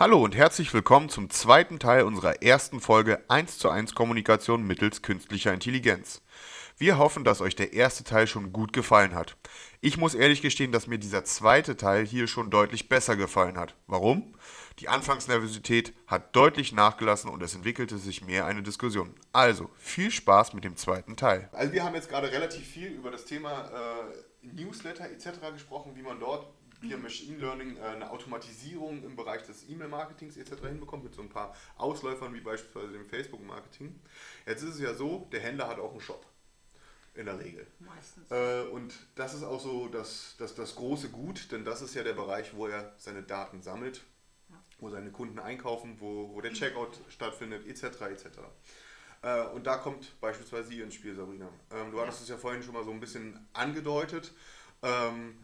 Hallo und herzlich willkommen zum zweiten Teil unserer ersten Folge 1 zu 1 Kommunikation mittels künstlicher Intelligenz. Wir hoffen, dass euch der erste Teil schon gut gefallen hat. Ich muss ehrlich gestehen, dass mir dieser zweite Teil hier schon deutlich besser gefallen hat. Warum? Die Anfangsnervosität hat deutlich nachgelassen und es entwickelte sich mehr eine Diskussion. Also, viel Spaß mit dem zweiten Teil. Also wir haben jetzt gerade relativ viel über das Thema äh, Newsletter etc. gesprochen, wie man dort via Machine Learning äh, eine Automatisierung im Bereich des E-Mail-Marketings etc. hinbekommt, mit so ein paar Ausläufern wie beispielsweise dem Facebook-Marketing. Jetzt ist es ja so, der Händler hat auch einen Shop. In der Regel. Meistens. Äh, und das ist auch so das, das, das große Gut, denn das ist ja der Bereich, wo er seine Daten sammelt, wo seine Kunden einkaufen, wo, wo der Checkout stattfindet, etc. etc. Äh, und da kommt beispielsweise ihr ins Spiel, Sabrina. Ähm, du ja. hattest es ja vorhin schon mal so ein bisschen angedeutet. Ähm,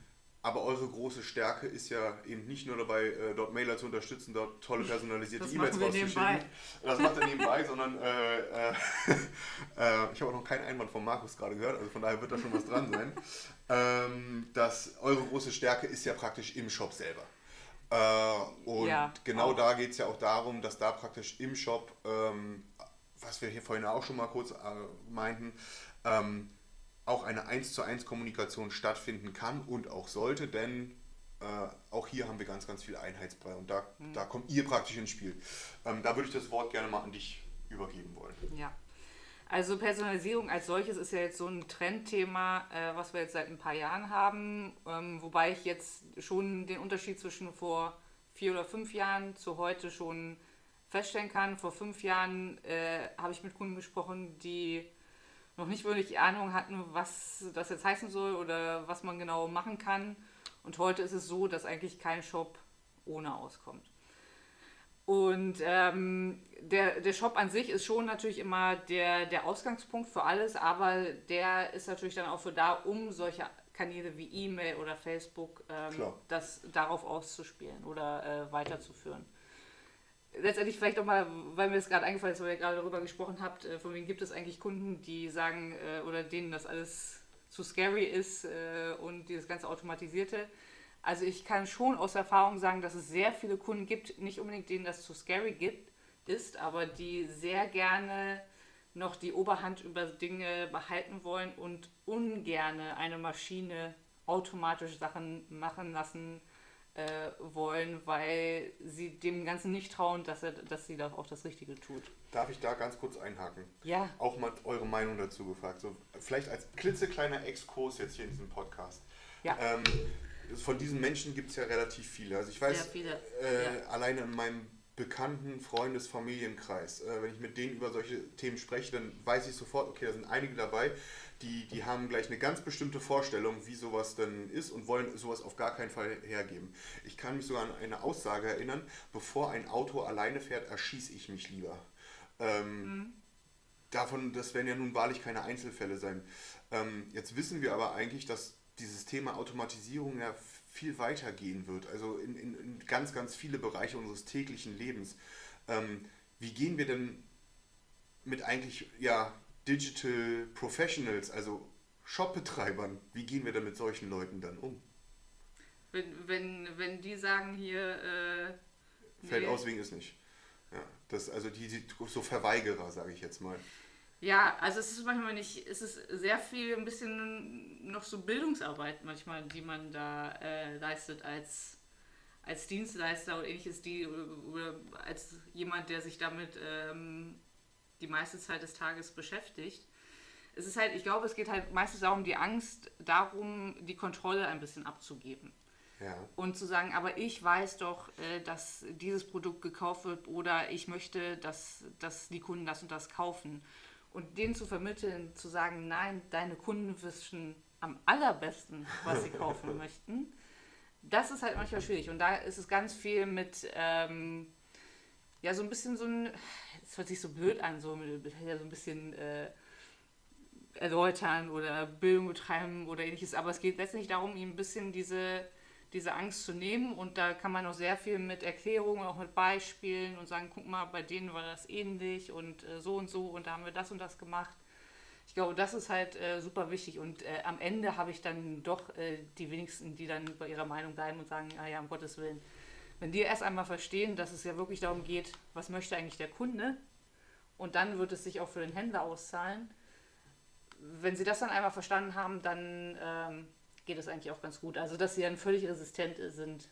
aber eure große Stärke ist ja eben nicht nur dabei, äh, dort Mailer zu unterstützen, dort tolle personalisierte E-Mails rauszuschicken. Das macht er nebenbei, sondern äh, äh, äh, ich habe auch noch keinen Einwand von Markus gerade gehört, also von daher wird da schon was dran sein. Ähm, dass eure große Stärke ist ja praktisch im Shop selber. Äh, und ja, genau auch. da geht es ja auch darum, dass da praktisch im Shop, ähm, was wir hier vorhin auch schon mal kurz äh, meinten, ähm, auch eine 1 zu 1 Kommunikation stattfinden kann und auch sollte, denn äh, auch hier haben wir ganz, ganz viel Einheitsbrei und da, mhm. da kommt ihr praktisch ins Spiel. Ähm, da würde ich das Wort gerne mal an dich übergeben wollen. Ja. Also Personalisierung als solches ist ja jetzt so ein Trendthema, äh, was wir jetzt seit ein paar Jahren haben, ähm, wobei ich jetzt schon den Unterschied zwischen vor vier oder fünf Jahren zu heute schon feststellen kann. Vor fünf Jahren äh, habe ich mit Kunden gesprochen, die noch nicht wirklich Ahnung hatten, was das jetzt heißen soll oder was man genau machen kann. Und heute ist es so, dass eigentlich kein Shop ohne auskommt. Und ähm, der, der Shop an sich ist schon natürlich immer der, der Ausgangspunkt für alles, aber der ist natürlich dann auch für da, um solche Kanäle wie E-Mail oder Facebook ähm, das darauf auszuspielen oder äh, weiterzuführen letztendlich vielleicht auch mal, weil mir das gerade eingefallen ist, weil ihr gerade darüber gesprochen habt, äh, von wem gibt es eigentlich Kunden, die sagen äh, oder denen das alles zu scary ist äh, und dieses ganze Automatisierte. Also ich kann schon aus Erfahrung sagen, dass es sehr viele Kunden gibt, nicht unbedingt denen das zu scary gibt, ist, aber die sehr gerne noch die Oberhand über Dinge behalten wollen und ungerne eine Maschine automatisch Sachen machen lassen, äh, wollen, weil sie dem Ganzen nicht trauen, dass, er, dass sie da auch das Richtige tut. Darf ich da ganz kurz einhaken? Ja. Auch mal eure Meinung dazu gefragt. So, vielleicht als klitzekleiner Exkurs jetzt hier in diesem Podcast. Ja. Ähm, von diesen Menschen gibt es ja relativ viele. Also ich weiß, äh, ja. alleine in meinem bekannten Freundes-, Familienkreis, äh, wenn ich mit denen über solche Themen spreche, dann weiß ich sofort, okay, da sind einige dabei, die, die haben gleich eine ganz bestimmte Vorstellung, wie sowas denn ist und wollen sowas auf gar keinen Fall hergeben. Ich kann mich sogar an eine Aussage erinnern, bevor ein Auto alleine fährt, erschieße ich mich lieber. Ähm, mhm. Davon, das werden ja nun wahrlich keine Einzelfälle sein. Ähm, jetzt wissen wir aber eigentlich, dass dieses Thema Automatisierung ja viel weiter gehen wird, also in, in, in ganz, ganz viele Bereiche unseres täglichen Lebens. Ähm, wie gehen wir denn mit eigentlich ja, Digital Professionals, also Shopbetreibern, wie gehen wir denn mit solchen Leuten dann um? Wenn, wenn, wenn die sagen hier. Äh, Fällt nee. aus wegen ist nicht. Ja, das, also die, die so Verweigerer, sage ich jetzt mal. Ja, also es ist manchmal nicht, es ist sehr viel, ein bisschen noch so Bildungsarbeit manchmal, die man da äh, leistet als, als Dienstleister oder ähnliches, die, oder als jemand, der sich damit ähm, die meiste Zeit des Tages beschäftigt. Es ist halt, ich glaube, es geht halt meistens darum, die Angst darum, die Kontrolle ein bisschen abzugeben. Ja. Und zu sagen, aber ich weiß doch, äh, dass dieses Produkt gekauft wird oder ich möchte, dass, dass die Kunden das und das kaufen. Und denen zu vermitteln, zu sagen, nein, deine Kunden wissen am allerbesten, was sie kaufen möchten, das ist halt manchmal schwierig. Und da ist es ganz viel mit, ähm, ja, so ein bisschen so ein, es hört sich so blöd an, so, ja, so ein bisschen äh, erläutern oder Bildung betreiben oder ähnliches, aber es geht letztlich darum, ihm ein bisschen diese, diese Angst zu nehmen und da kann man auch sehr viel mit Erklärungen, auch mit Beispielen und sagen, guck mal, bei denen war das ähnlich und äh, so und so und da haben wir das und das gemacht. Ich glaube, das ist halt äh, super wichtig und äh, am Ende habe ich dann doch äh, die wenigsten, die dann bei ihrer Meinung bleiben und sagen, ah ja, um Gottes Willen. Wenn die erst einmal verstehen, dass es ja wirklich darum geht, was möchte eigentlich der Kunde und dann wird es sich auch für den Händler auszahlen, wenn sie das dann einmal verstanden haben, dann ähm, geht es eigentlich auch ganz gut. Also, dass sie dann völlig resistent sind,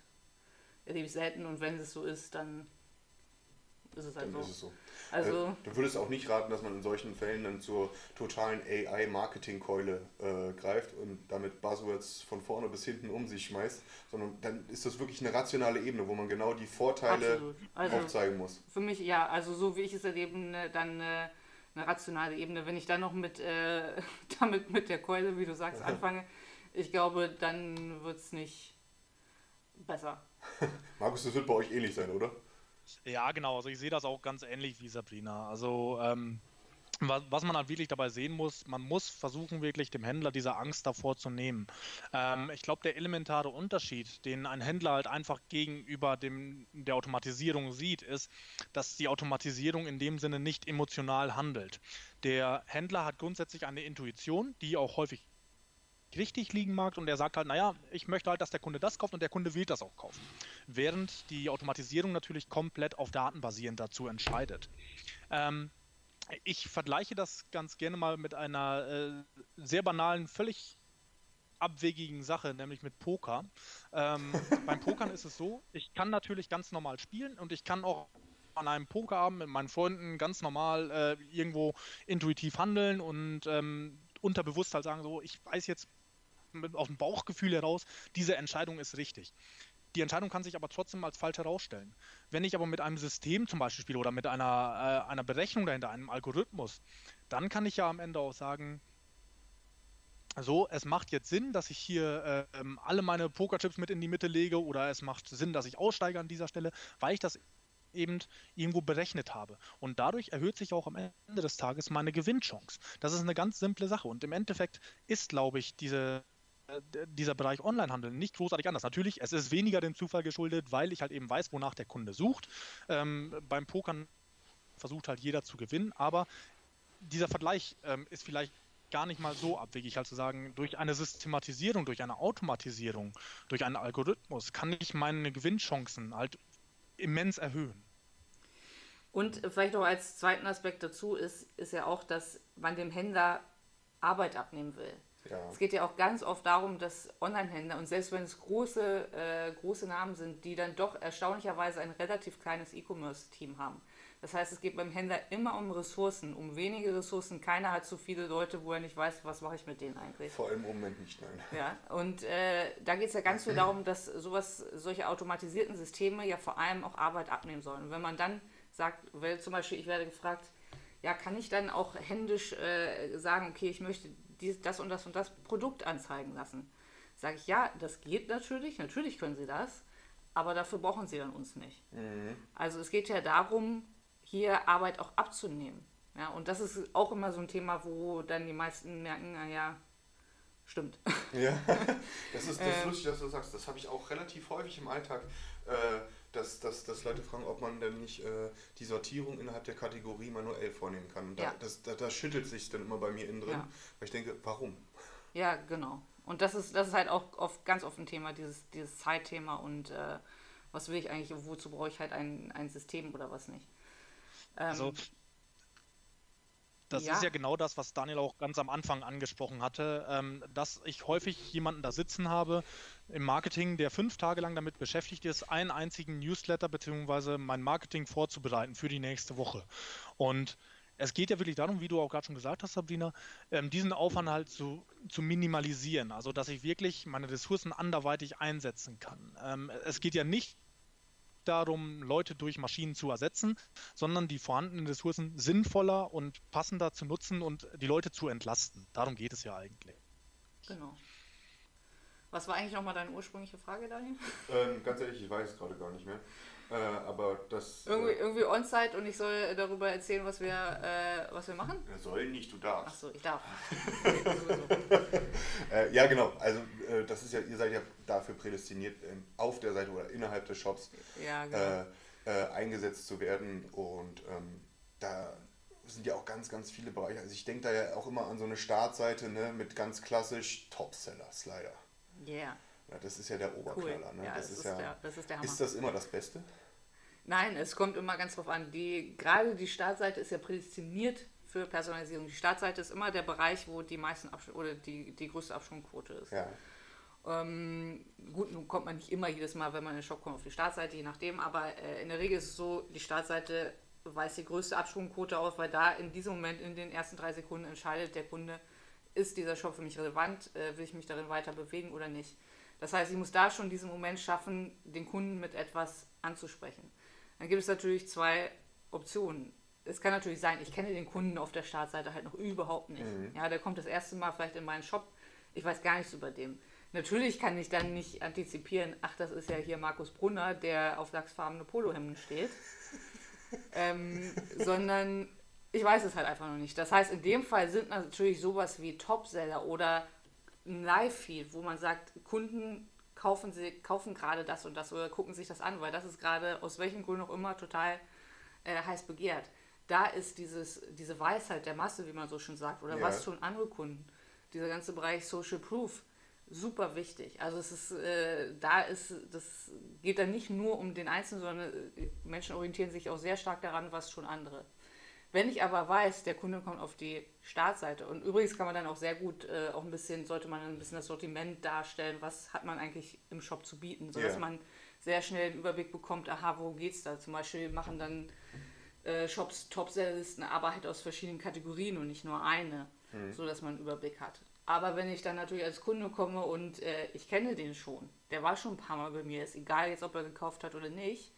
erlebe ich selten. Und wenn es so ist, dann ist es halt dann so. Ist es so. Also, äh, du würdest auch nicht raten, dass man in solchen Fällen dann zur totalen AI-Marketing-Keule äh, greift und damit Buzzwords von vorne bis hinten um sich schmeißt, sondern dann ist das wirklich eine rationale Ebene, wo man genau die Vorteile also, aufzeigen muss. Für mich ja, also so wie ich es erlebe, ne, dann. Äh, eine rationale Ebene. Wenn ich dann noch mit, äh, damit mit der Keule, wie du sagst, anfange, ich glaube, dann wird es nicht besser. Markus, das wird bei euch ähnlich sein, oder? Ja, genau. Also ich sehe das auch ganz ähnlich wie Sabrina. Also ähm, was man halt wirklich dabei sehen muss, man muss versuchen, wirklich dem Händler diese Angst davor zu nehmen. Ähm, ich glaube, der elementare Unterschied, den ein Händler halt einfach gegenüber dem, der Automatisierung sieht, ist, dass die Automatisierung in dem Sinne nicht emotional handelt. Der Händler hat grundsätzlich eine Intuition, die auch häufig richtig liegen mag und er sagt halt, naja, ich möchte halt, dass der Kunde das kauft und der Kunde will das auch kaufen. Während die Automatisierung natürlich komplett auf Daten basierend dazu entscheidet. Ähm, ich vergleiche das ganz gerne mal mit einer äh, sehr banalen, völlig abwegigen Sache, nämlich mit Poker. Ähm, beim Pokern ist es so, ich kann natürlich ganz normal spielen und ich kann auch an einem Pokerabend mit meinen Freunden ganz normal äh, irgendwo intuitiv handeln und ähm, unterbewusst halt sagen, so, ich weiß jetzt aus dem Bauchgefühl heraus, diese Entscheidung ist richtig. Die Entscheidung kann sich aber trotzdem als falsch herausstellen. Wenn ich aber mit einem System zum Beispiel spiele oder mit einer, äh, einer Berechnung dahinter, einem Algorithmus, dann kann ich ja am Ende auch sagen, so, es macht jetzt Sinn, dass ich hier äh, alle meine Pokerchips mit in die Mitte lege oder es macht Sinn, dass ich aussteige an dieser Stelle, weil ich das eben irgendwo berechnet habe. Und dadurch erhöht sich auch am Ende des Tages meine Gewinnchance. Das ist eine ganz simple Sache. Und im Endeffekt ist, glaube ich, diese, dieser Bereich Onlinehandel nicht großartig anders. Natürlich, es ist weniger dem Zufall geschuldet, weil ich halt eben weiß, wonach der Kunde sucht. Ähm, beim Pokern versucht halt jeder zu gewinnen, aber dieser Vergleich ähm, ist vielleicht gar nicht mal so abwegig, halt zu sagen, durch eine Systematisierung, durch eine Automatisierung, durch einen Algorithmus kann ich meine Gewinnchancen halt immens erhöhen. Und vielleicht noch als zweiten Aspekt dazu ist, ist ja auch, dass man dem Händler Arbeit abnehmen will. Ja. Es geht ja auch ganz oft darum, dass Online-Händler und selbst wenn es große, äh, große Namen sind, die dann doch erstaunlicherweise ein relativ kleines E-Commerce-Team haben. Das heißt, es geht beim Händler immer um Ressourcen, um wenige Ressourcen. Keiner hat so viele Leute, wo er nicht weiß, was mache ich mit denen eigentlich. Vor allem im Moment nicht, nein. Ja, und äh, da geht es ja ganz viel darum, dass sowas, solche automatisierten Systeme ja vor allem auch Arbeit abnehmen sollen. Und wenn man dann sagt, weil zum Beispiel, ich werde gefragt, ja, kann ich dann auch händisch äh, sagen, okay, ich möchte dies, das und das und das Produkt anzeigen lassen. Sage ich, ja, das geht natürlich, natürlich können Sie das, aber dafür brauchen Sie dann uns nicht. Mhm. Also es geht ja darum, hier Arbeit auch abzunehmen. Ja, und das ist auch immer so ein Thema, wo dann die meisten merken, naja, stimmt. Ja, das ist, das ähm. lustig, dass du sagst. Das habe ich auch relativ häufig im Alltag, äh, dass, dass, dass Leute fragen, ob man denn nicht äh, die Sortierung innerhalb der Kategorie manuell vornehmen kann. Da, ja. das, da, das schüttelt sich dann immer bei mir innen drin, ja. weil ich denke, warum? Ja, genau. Und das ist, das ist halt auch oft, ganz oft ein Thema, dieses, dieses Zeitthema und äh, was will ich eigentlich, wozu brauche ich halt ein, ein System oder was nicht. Ähm, also, das ja. ist ja genau das, was Daniel auch ganz am Anfang angesprochen hatte, ähm, dass ich häufig jemanden da sitzen habe im Marketing, der fünf Tage lang damit beschäftigt ist, einen einzigen Newsletter bzw. mein Marketing vorzubereiten für die nächste Woche. Und es geht ja wirklich darum, wie du auch gerade schon gesagt hast, Sabrina, ähm, diesen Aufwand halt zu, zu minimalisieren. Also, dass ich wirklich meine Ressourcen anderweitig einsetzen kann. Ähm, es geht ja nicht darum, Leute durch Maschinen zu ersetzen, sondern die vorhandenen Ressourcen sinnvoller und passender zu nutzen und die Leute zu entlasten. Darum geht es ja eigentlich. Genau. Was war eigentlich nochmal deine ursprüngliche Frage, Daniel? Ähm, ganz ehrlich, ich weiß es gerade gar nicht mehr. Äh, aber das. Irgendwie, äh, irgendwie on-site und ich soll darüber erzählen, was wir, äh, was wir machen? er soll nicht, du darfst. Achso, ich darf. Äh, ja, genau. Also, äh, das ist ja, ihr seid ja dafür prädestiniert, ähm, auf der Seite oder innerhalb des Shops Ja, genau. äh, äh, eingesetzt zu werden. Und ähm, da sind ja auch ganz, ganz viele Bereiche. Also, ich denke da ja auch immer an so eine Startseite ne, mit ganz klassisch Topseller-Slider. Yeah, Ja, das ist ja der cool. Oberknaller. Ne? Ja, das, ist ja, der, das ist der Hammer. ist das immer das Beste? Nein, es kommt immer ganz drauf an. Die, gerade die Startseite ist ja prädestiniert für Personalisierung. Die Startseite ist immer der Bereich, wo die meisten Absch oder die, die größte Absprungquote ist. Ja. Ähm, gut, nun kommt man nicht immer jedes Mal, wenn man in den Shop kommt, auf die Startseite, je nachdem, aber äh, in der Regel ist es so, die Startseite weist die größte Absprungquote auf, weil da in diesem Moment, in den ersten drei Sekunden entscheidet der Kunde, ist dieser Shop für mich relevant, äh, will ich mich darin weiter bewegen oder nicht. Das heißt, ich muss da schon diesen Moment schaffen, den Kunden mit etwas anzusprechen. Dann gibt es natürlich zwei Optionen. Es kann natürlich sein, ich kenne den Kunden auf der Startseite halt noch überhaupt nicht. Ja, der kommt das erste Mal vielleicht in meinen Shop, ich weiß gar nichts über den. Natürlich kann ich dann nicht antizipieren, ach, das ist ja hier Markus Brunner, der auf lachsfarbene Polohemden steht. ähm, sondern ich weiß es halt einfach noch nicht. Das heißt, in dem Fall sind natürlich sowas wie Topseller oder ein Live-Feed, wo man sagt, Kunden kaufen, sie, kaufen gerade das und das oder gucken sich das an, weil das ist gerade aus welchem Grund auch immer total äh, heiß begehrt. Da ist dieses, diese Weisheit der Masse, wie man so schön sagt, oder Ja. was tun andere Kunden, dieser ganze Bereich Social Proof, super wichtig. Also es ist, äh, da ist, das geht dann nicht nur um den Einzelnen, sondern äh, Menschen orientieren sich auch sehr stark daran, was schon andere. Wenn ich aber weiß, der Kunde kommt auf die Startseite und übrigens kann man dann auch sehr gut äh, auch ein bisschen, sollte man ein bisschen das Sortiment darstellen, was hat man eigentlich im Shop zu bieten, sodass Ja. man sehr schnell einen Überblick bekommt, aha, wo geht's da? Zum Beispiel machen dann äh, Shops Top-Sellerlisten, aber halt aus verschiedenen Kategorien und nicht nur eine, so dass man einen Überblick hat. Aber wenn ich dann natürlich als Kunde komme und äh, ich kenne den schon, der war schon ein paar Mal bei mir, ist egal jetzt, ob er gekauft hat oder nicht,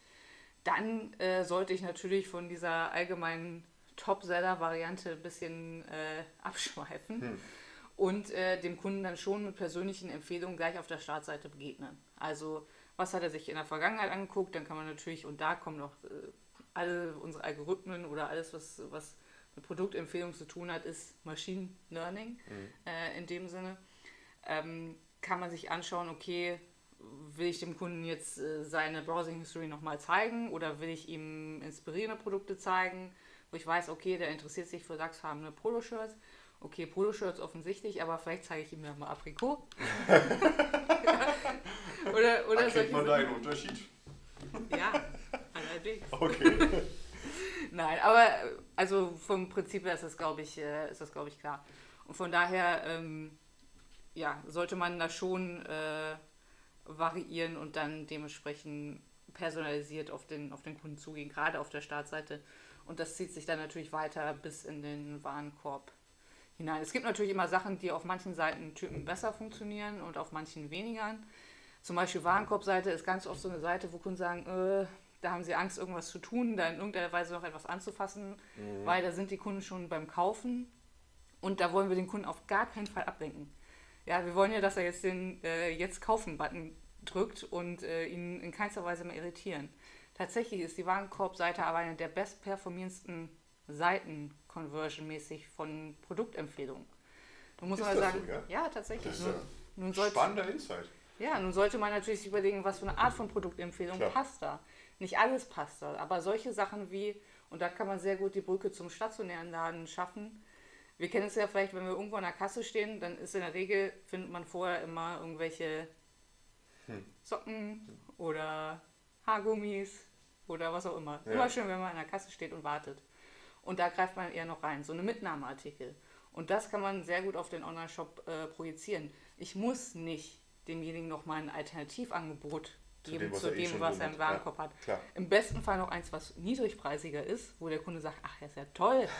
dann äh, sollte ich natürlich von dieser allgemeinen Top-Seller-Variante ein bisschen äh, abschweifen und äh, dem Kunden dann schon mit persönlichen Empfehlungen gleich auf der Startseite begegnen. Also was hat er sich in der Vergangenheit angeguckt, dann kann man natürlich, und da kommen noch äh, alle unsere Algorithmen oder alles, was, was mit Produktempfehlung zu tun hat, ist Machine Learning äh, in dem Sinne. Ähm, kann man sich anschauen, okay, will ich dem Kunden jetzt äh, seine Browsing History nochmal zeigen oder will ich ihm inspirierende Produkte zeigen, wo ich weiß, okay, der interessiert sich für lachsfarbene Poloshirts. Okay, Poloshirts offensichtlich, aber vielleicht zeige ich ihm ja mal Aprikot. oder oder Erkennt solche man da einen Unterschied? Ja, allerdings. Okay. Nein, aber also vom Prinzip her ist das, glaube ich, äh, ist das, glaube ich, klar. Und von daher, ähm, ja, sollte man da schon äh, variieren und dann dementsprechend personalisiert auf den, auf den Kunden zugehen, gerade auf der Startseite. Und das zieht sich dann natürlich weiter bis in den Warenkorb hinein. Es gibt natürlich immer Sachen, die auf manchen Seitentypen besser funktionieren und auf manchen weniger. Zum Beispiel Warenkorbseite ist ganz oft so eine Seite, wo Kunden sagen, äh, da haben sie Angst, irgendwas zu tun, da in irgendeiner Weise noch etwas anzufassen, weil da sind die Kunden schon beim Kaufen und da wollen wir den Kunden auf gar keinen Fall ablenken. Ja, wir wollen ja, dass er jetzt den äh, Jetzt kaufen-Button drückt und äh, ihn in keinster Weise mehr irritieren. Tatsächlich ist die Warenkorbseite aber eine der bestperformierendsten Seiten conversionmäßig von Produktempfehlungen. Du musst Ist mal das sagen, so, ja? ja, tatsächlich. Das ist Nun, ja nun sollte, Spannender Insight. ja, nun sollte man natürlich sich überlegen, was für eine Art von Produktempfehlung Klar. passt da. Nicht alles passt da, aber solche Sachen wie, und da kann man sehr gut die Brücke zum stationären Laden schaffen. Wir kennen es ja vielleicht, wenn wir irgendwo an der Kasse stehen, dann ist in der Regel, findet man vorher immer irgendwelche Socken oder Haargummis oder was auch immer. Ja. Immer schön, wenn man an der Kasse steht und wartet. Und da greift man eher noch rein, so eine Mitnahmeartikel. Und das kann man sehr gut auf den Online-Shop äh, projizieren. Ich muss nicht demjenigen nochmal ein Alternativangebot geben dem, zu eh dem, was er im hat. Warenkorb Ja, hat. klar. Im besten Fall noch eins, was niedrigpreisiger ist, wo der Kunde sagt, ach, das ist ja toll.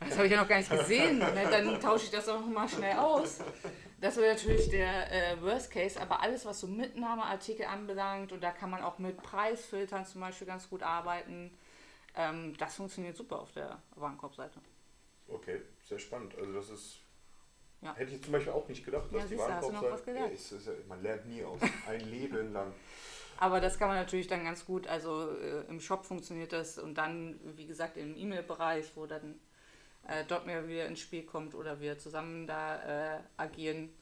Das habe ich ja noch gar nicht gesehen. Ne, Dann tausche ich das noch mal schnell aus. Das wäre natürlich der äh, Worst Case, aber alles, was so Mitnahmeartikel anbelangt, und da kann man auch mit Preisfiltern zum Beispiel ganz gut arbeiten, ähm, das funktioniert super auf der Warenkorbseite. Okay, sehr spannend. Also das ist Ja. Hätte ich zum Beispiel auch nicht gedacht, dass ja, die Warenkorbseite. Ja, man lernt nie aus. Ein Leben lang. Aber das kann man natürlich dann ganz gut, also äh, im Shop funktioniert das und dann, wie gesagt, im E-Mail-Bereich, wo dann äh, dort mehr wieder ins Spiel kommt oder wir zusammen da äh, agieren.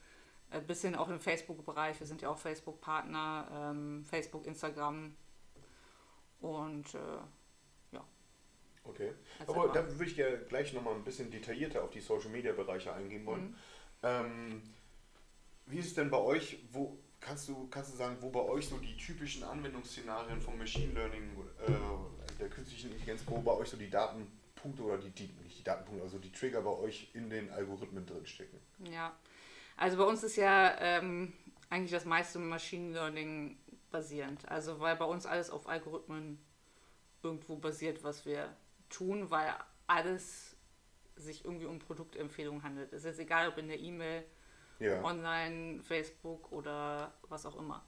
Ein bisschen auch im Facebook-Bereich, wir sind ja auch Facebook-Partner, ähm, Facebook, Instagram und äh. Okay, aber da würde ich ja gleich nochmal ein bisschen detaillierter auf die Social-Media-Bereiche eingehen wollen. Mhm. Ähm, wie ist es denn bei euch, wo, Kannst du, kannst du sagen, wo bei euch so die typischen Anwendungsszenarien vom Machine Learning, äh, der künstlichen Intelligenz, wo bei euch so die Datenpunkte oder die, die, nicht die Datenpunkte, also die Trigger bei euch in den Algorithmen drinstecken? Ja, also bei uns ist ja ähm, eigentlich das meiste Machine Learning basierend. Also weil bei uns alles auf Algorithmen irgendwo basiert, was wir tun, weil alles sich irgendwie um Produktempfehlungen handelt. Es ist egal, ob in der E-Mail ja. online, Facebook oder was auch immer.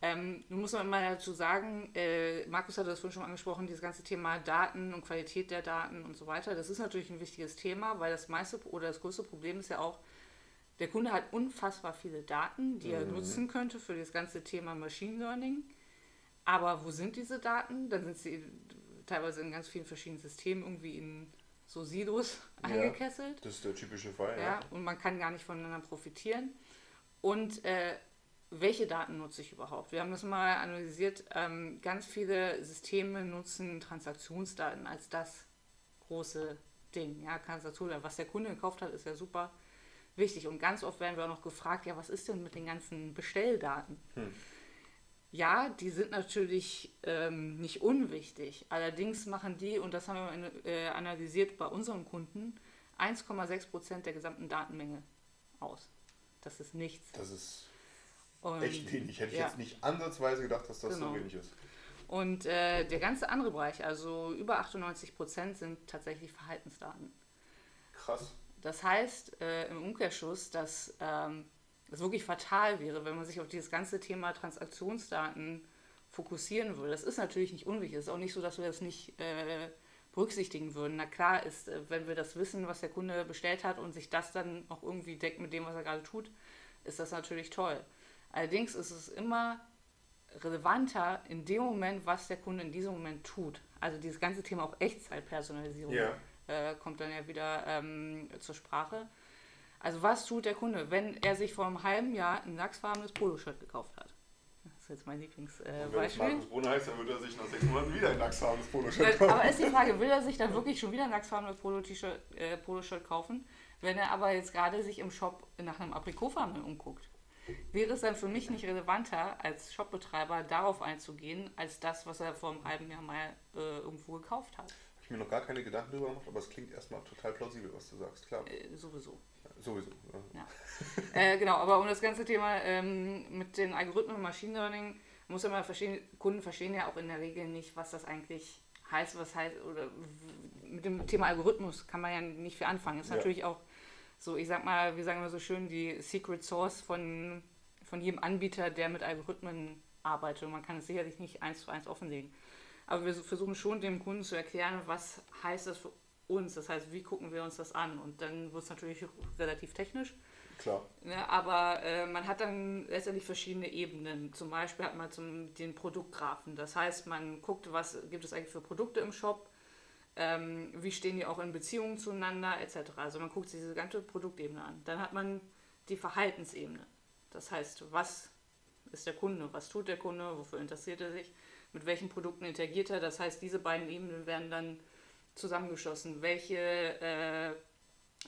Ähm, nun muss man mal dazu sagen, äh, Markus hat das vorhin schon angesprochen, dieses ganze Thema Daten und Qualität der Daten und so weiter. Das ist natürlich ein wichtiges Thema, weil das meiste oder das größte Problem ist ja auch, der Kunde hat unfassbar viele Daten, die mhm. er nutzen könnte für das ganze Thema Machine Learning. Aber wo sind diese Daten? Dann sind sie teilweise in ganz vielen verschiedenen Systemen irgendwie in so Silos ja, eingekesselt. Das ist der typische Fall, ja. ja. Und man kann gar nicht voneinander profitieren. Und äh, welche Daten nutze ich überhaupt? Wir haben das mal analysiert. Ähm, ganz viele Systeme nutzen Transaktionsdaten als das große Ding. Ja, Transaktion, was der Kunde gekauft hat, ist ja super wichtig. Und ganz oft werden wir auch noch gefragt, ja, was ist denn mit den ganzen Bestelldaten? Hm. Ja, die sind natürlich ähm, nicht unwichtig. Allerdings machen die, und das haben wir äh, analysiert bei unseren Kunden, 1,6 Prozent der gesamten Datenmenge aus. Das ist nichts. Das ist und, echt wenig. Hätte ich ja. jetzt nicht ansatzweise gedacht, dass das genau. so wenig ist. Und äh, der ganze andere Bereich, also über 98 Prozent, sind tatsächlich Verhaltensdaten. Krass. Das heißt äh, im Umkehrschluss, dass ähm, es wirklich fatal wäre, wenn man sich auf dieses ganze Thema Transaktionsdaten fokussieren würde. Das ist natürlich nicht unwichtig. Es ist auch nicht so, dass wir das nicht äh, berücksichtigen würden. Na klar ist, äh, wenn wir das wissen, was der Kunde bestellt hat und sich das dann auch irgendwie deckt mit dem, was er gerade tut, ist das natürlich toll. Allerdings ist es immer relevanter in dem Moment, was der Kunde in diesem Moment tut. Also dieses ganze Thema auch Echtzeitpersonalisierung ja. äh, kommt dann ja wieder ähm, zur Sprache. Also was tut der Kunde, wenn er sich vor einem halben Jahr ein lachsfarbenes Poloshirt gekauft hat? Das ist jetzt mein Lieblingsbeispiel. Wenn es Markus Brunner heißt, dann wird er sich nach sechs Monaten wieder ein lachsfarbenes Poloshirt kaufen. Aber ist die Frage, will er sich dann wirklich schon wieder ein lachsfarbenes Polo-Shirt äh, Polo kaufen, wenn er aber jetzt gerade sich im Shop nach einem Aprikotfarbenen umguckt? Wäre es dann für mich nicht relevanter, als Shopbetreiber darauf einzugehen, als das, was er vor einem halben Jahr mal äh, irgendwo gekauft hat? Habe ich mir noch gar keine Gedanken darüber gemacht, aber es klingt erstmal total plausibel, was du sagst, klar. Äh, sowieso. Sowieso. Ja. ja. äh, genau, aber um das ganze Thema ähm, mit den Algorithmen und Machine Learning muss man verstehen, Kunden verstehen ja auch in der Regel nicht, was das eigentlich heißt, was heißt, oder mit dem Thema Algorithmus kann man ja nicht viel anfangen. Ist ja. natürlich auch so, ich sag mal, wir sagen immer so schön, die Secret Source von, von jedem Anbieter, der mit Algorithmen arbeitet. Und man kann es sicherlich nicht eins zu eins offenlegen. Aber wir versuchen schon dem Kunden zu erklären, was heißt das für uns. Das heißt, wie gucken wir uns das an? Und dann wird es natürlich relativ technisch. Klar. Ne, aber äh, man hat dann letztendlich verschiedene Ebenen. Zum Beispiel hat man zum, den Produktgrafen. Das heißt, man guckt, was gibt es eigentlich für Produkte im Shop, ähm, wie stehen die auch in Beziehungen zueinander, etc. Also man guckt sich diese ganze Produktebene an. Dann hat man die Verhaltensebene. Das heißt, was ist der Kunde, was tut der Kunde, wofür interessiert er sich, mit welchen Produkten interagiert er. Das heißt, diese beiden Ebenen werden dann zusammengeschlossen? Welche äh,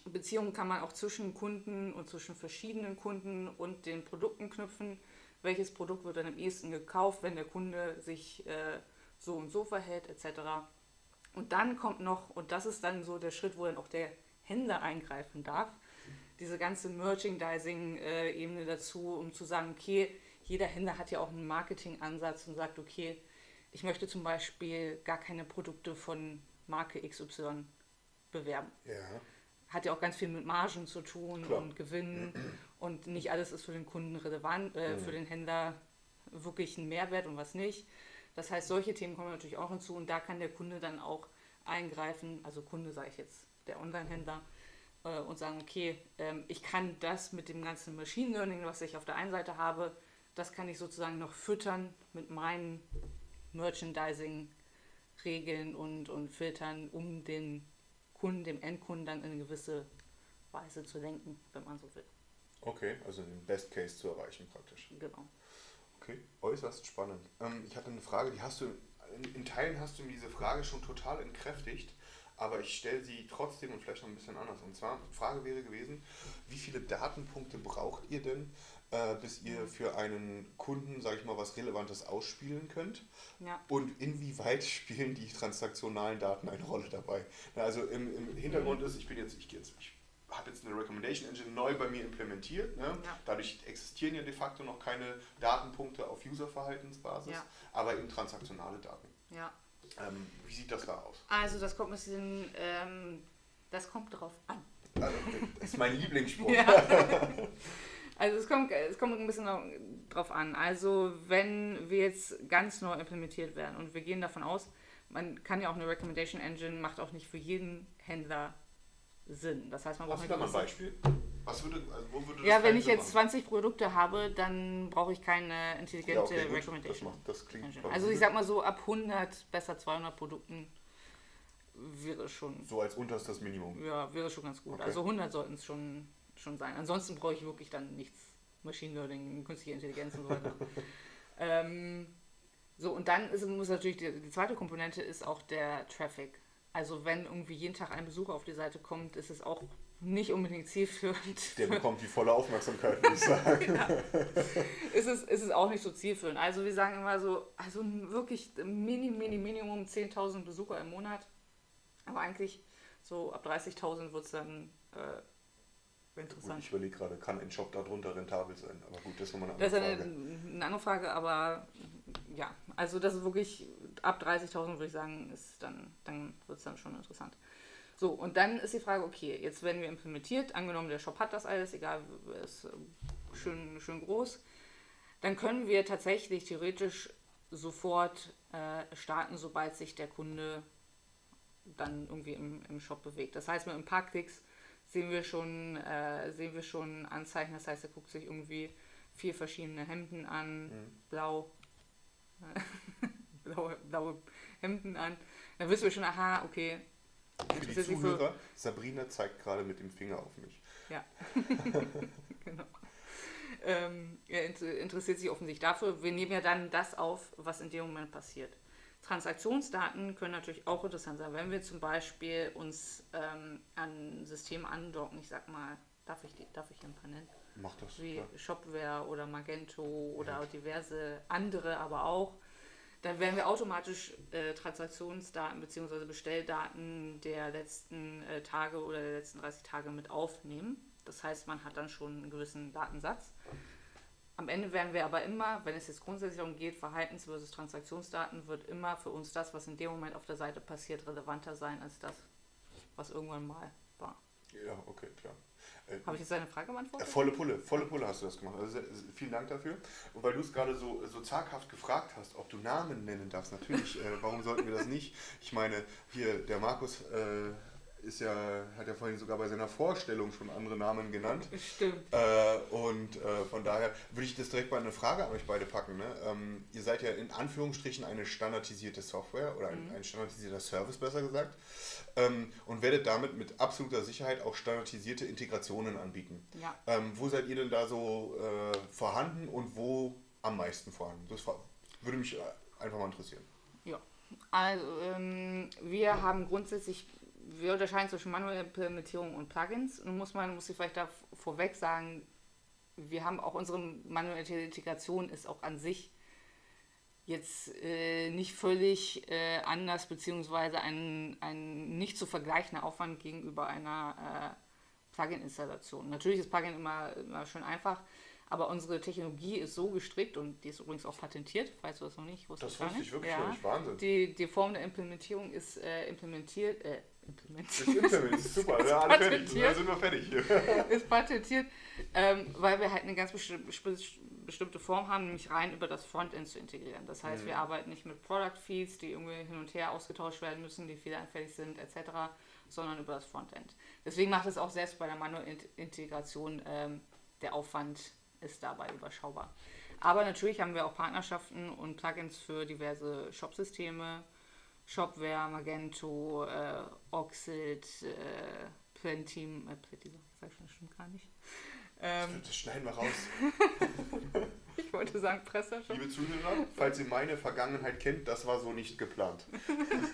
Beziehungen kann man auch zwischen Kunden und zwischen verschiedenen Kunden und den Produkten knüpfen? Welches Produkt wird dann am ehesten gekauft, wenn der Kunde sich äh, so und so verhält, etc. Und dann kommt noch, und das ist dann so der Schritt, wo dann auch der Händler eingreifen darf, diese ganze Merchandising-Ebene dazu, um zu sagen, okay, jeder Händler hat ja auch einen Marketingansatz und sagt, okay, ich möchte zum Beispiel gar keine Produkte von Marke XY bewerben. Ja. Hat ja auch ganz viel mit Margen zu tun Klar. und Gewinnen und nicht alles ist für den Kunden relevant, äh, mhm. für den Händler wirklich ein Mehrwert und was nicht. Das heißt, solche Themen kommen natürlich auch hinzu und da kann der Kunde dann auch eingreifen, also Kunde sage ich jetzt, der Online-Händler, äh, und sagen, okay, ähm, ich kann das mit dem ganzen Machine Learning, was ich auf der einen Seite habe, das kann ich sozusagen noch füttern mit meinen Merchandising-Regeln und, und Filtern, um den Kunden, dem Endkunden dann in eine gewisse Weise zu lenken, wenn man so will. Okay, also den Best Case zu erreichen praktisch. Genau. Okay, äußerst spannend. Ähm, ich hatte eine Frage, die hast du, in, in Teilen hast du mir diese Frage schon total entkräftigt, aber ich stelle sie trotzdem und vielleicht noch ein bisschen anders. Und zwar, die Frage wäre gewesen, wie viele Datenpunkte braucht ihr denn, äh, bis ihr für einen Kunden, sage ich mal, was Relevantes ausspielen könnt? Ja. Und inwieweit spielen die transaktionalen Daten eine Rolle dabei? Na, also im, im Hintergrund ist, ich bin jetzt, ich gehe jetzt, ich habe jetzt eine Recommendation Engine neu bei mir implementiert. Ne? Ja. Dadurch existieren ja de facto noch keine Datenpunkte auf Userverhaltensbasis, Ja. aber eben transaktionale Daten. Ja. Ähm, wie sieht das da aus? Also das kommt ein bisschen, ähm, das kommt drauf an. Also, das ist mein Lieblingsspruch. Ja. Also es kommt, es kommt ein bisschen drauf an. Also wenn wir jetzt ganz neu implementiert werden und wir gehen davon aus, man kann ja auch eine Recommendation Engine, macht auch nicht für jeden Händler Sinn. Das heißt, man braucht Hast du da mal ein Beispiel? Was würde, also wo würde das Ja, wenn ich Sinn jetzt machen? 20 Produkte habe, dann brauche ich keine intelligente Ja, okay. Das, Recommendation macht, das klingt Engine. Also ich sag mal so, ab 100, besser 200 Produkten wäre schon So als unterstes Minimum. Ja, wäre schon ganz gut. Okay. Also 100 sollten es schon, schon sein. Ansonsten brauche ich wirklich dann nichts. Machine Learning, künstliche Intelligenz und so weiter. ähm, so, und dann ist, muss natürlich die, die zweite Komponente ist auch der Traffic. Also wenn irgendwie jeden Tag ein Besucher auf die Seite kommt, ist es auch nicht unbedingt zielführend. Der bekommt die volle Aufmerksamkeit, würde ich sagen. ist, es, ist es auch nicht so zielführend. Also wir sagen immer so, also wirklich mini, mini, Minimum 10.000 Besucher im Monat. Aber eigentlich so ab 30.000 wird es dann äh, Interessant. ich überlege gerade, kann ein Shop darunter rentabel sein? Aber gut, das ist nochmal eine Das ist andere eine, Frage. eine andere Frage, aber ja, also das ist wirklich ab 30.000 würde ich sagen, ist dann, dann wird es dann schon interessant. So, und dann ist die Frage, okay, jetzt werden wir implementiert, angenommen der Shop hat das alles, egal, ist schön, schön groß, dann können wir tatsächlich theoretisch sofort äh, starten, sobald sich der Kunde dann irgendwie im, im Shop bewegt. Das heißt, mit ein paar Klicks sehen wir schon, äh, sehen wir schon Anzeichen. Das heißt, er guckt sich irgendwie vier verschiedene Hemden an, Mhm. blau, blaue, blaue Hemden an. Dann wissen wir schon, aha, okay. Für die Zuhörer, Sabrina zeigt gerade mit dem Finger auf mich. Ja, genau. Ähm, er inter- interessiert sich offensichtlich dafür. Wir nehmen ja dann das auf, was in dem Moment passiert. Transaktionsdaten können natürlich auch interessant sein, wenn wir zum Beispiel uns ähm, an Systeme andocken. Ich sag mal, darf ich, darf ich ein paar nennen? Mach das. wie klar. Shopware oder Magento oder diverse andere aber auch, dann werden wir automatisch äh, Transaktionsdaten bzw. Bestelldaten der letzten äh, Tage oder der letzten 30 Tage mit aufnehmen. Das heißt, man hat dann schon einen gewissen Datensatz. Am Ende werden wir aber immer, wenn es jetzt grundsätzlich darum geht, Verhaltens- versus Transaktionsdaten, wird immer für uns das, was in dem Moment auf der Seite passiert, relevanter sein als das, was irgendwann mal war. Ja, okay, klar. Äh, Habe ich jetzt deine Frage äh, beantwortet? volle Pulle, volle Pulle hast du das gemacht. Also, vielen Dank dafür. Und weil du es gerade so, so zaghaft gefragt hast, ob du Namen nennen darfst, natürlich, äh, warum sollten wir das nicht? Ich meine, hier, der Markus äh, ist ja, hat ja vorhin sogar bei seiner Vorstellung schon andere Namen genannt. Stimmt. Äh, und äh, von daher würde ich das direkt mal eine Frage an euch beide packen. Ne? Ähm, ihr seid ja in Anführungsstrichen eine standardisierte Software oder ein, ein standardisierter Service, besser gesagt. Ähm, und werdet damit mit absoluter Sicherheit auch standardisierte Integrationen anbieten. Ja. Ähm, wo seid ihr denn da so äh, vorhanden und wo am meisten vorhanden? Das würde mich äh, einfach mal interessieren. Ja, also ähm, wir haben grundsätzlich, wir unterscheiden zwischen manueller Implementierung und Plugins. Und muss man, muss ich vielleicht da vorweg sagen, wir haben auch unsere manuelle Integration ist auch an sich jetzt äh, nicht völlig äh, anders, beziehungsweise ein, ein nicht zu vergleichender Aufwand gegenüber einer äh, Plugin-Installation. Natürlich ist Plugin immer, immer schön einfach, aber unsere Technologie ist so gestrickt und die ist übrigens auch patentiert, falls du das noch nicht wusstest. Das wusste ich wirklich noch nicht. Wahnsinn. Die, die Form der Implementierung ist äh, implementiert, implementiert. Das Internet ist super, ja, alle fertig. Da sind wir fertig hier. ist patentiert, ähm, weil wir halt eine ganz besti besti bestimmte Form haben, nämlich rein über das Frontend zu integrieren. Das heißt, wir arbeiten nicht mit Product Feeds, die irgendwie hin und her ausgetauscht werden müssen, die fehleranfällig sind, etc., sondern über das Frontend. Deswegen macht es auch selbst bei der manuellen Integration ähm, der Aufwand ist dabei überschaubar. Aber natürlich haben wir auch Partnerschaften und Plugins für diverse Shop-Systeme, Shopware, Magento, äh, Oxid, äh, Plenteam, äh, Plenteam, sag ich schon, stimmt gar nicht. Ähm, das schneiden wir raus. ich wollte sagen PrestaShop. Liebe Zuhörer, falls ihr meine Vergangenheit kennt, das war so nicht geplant.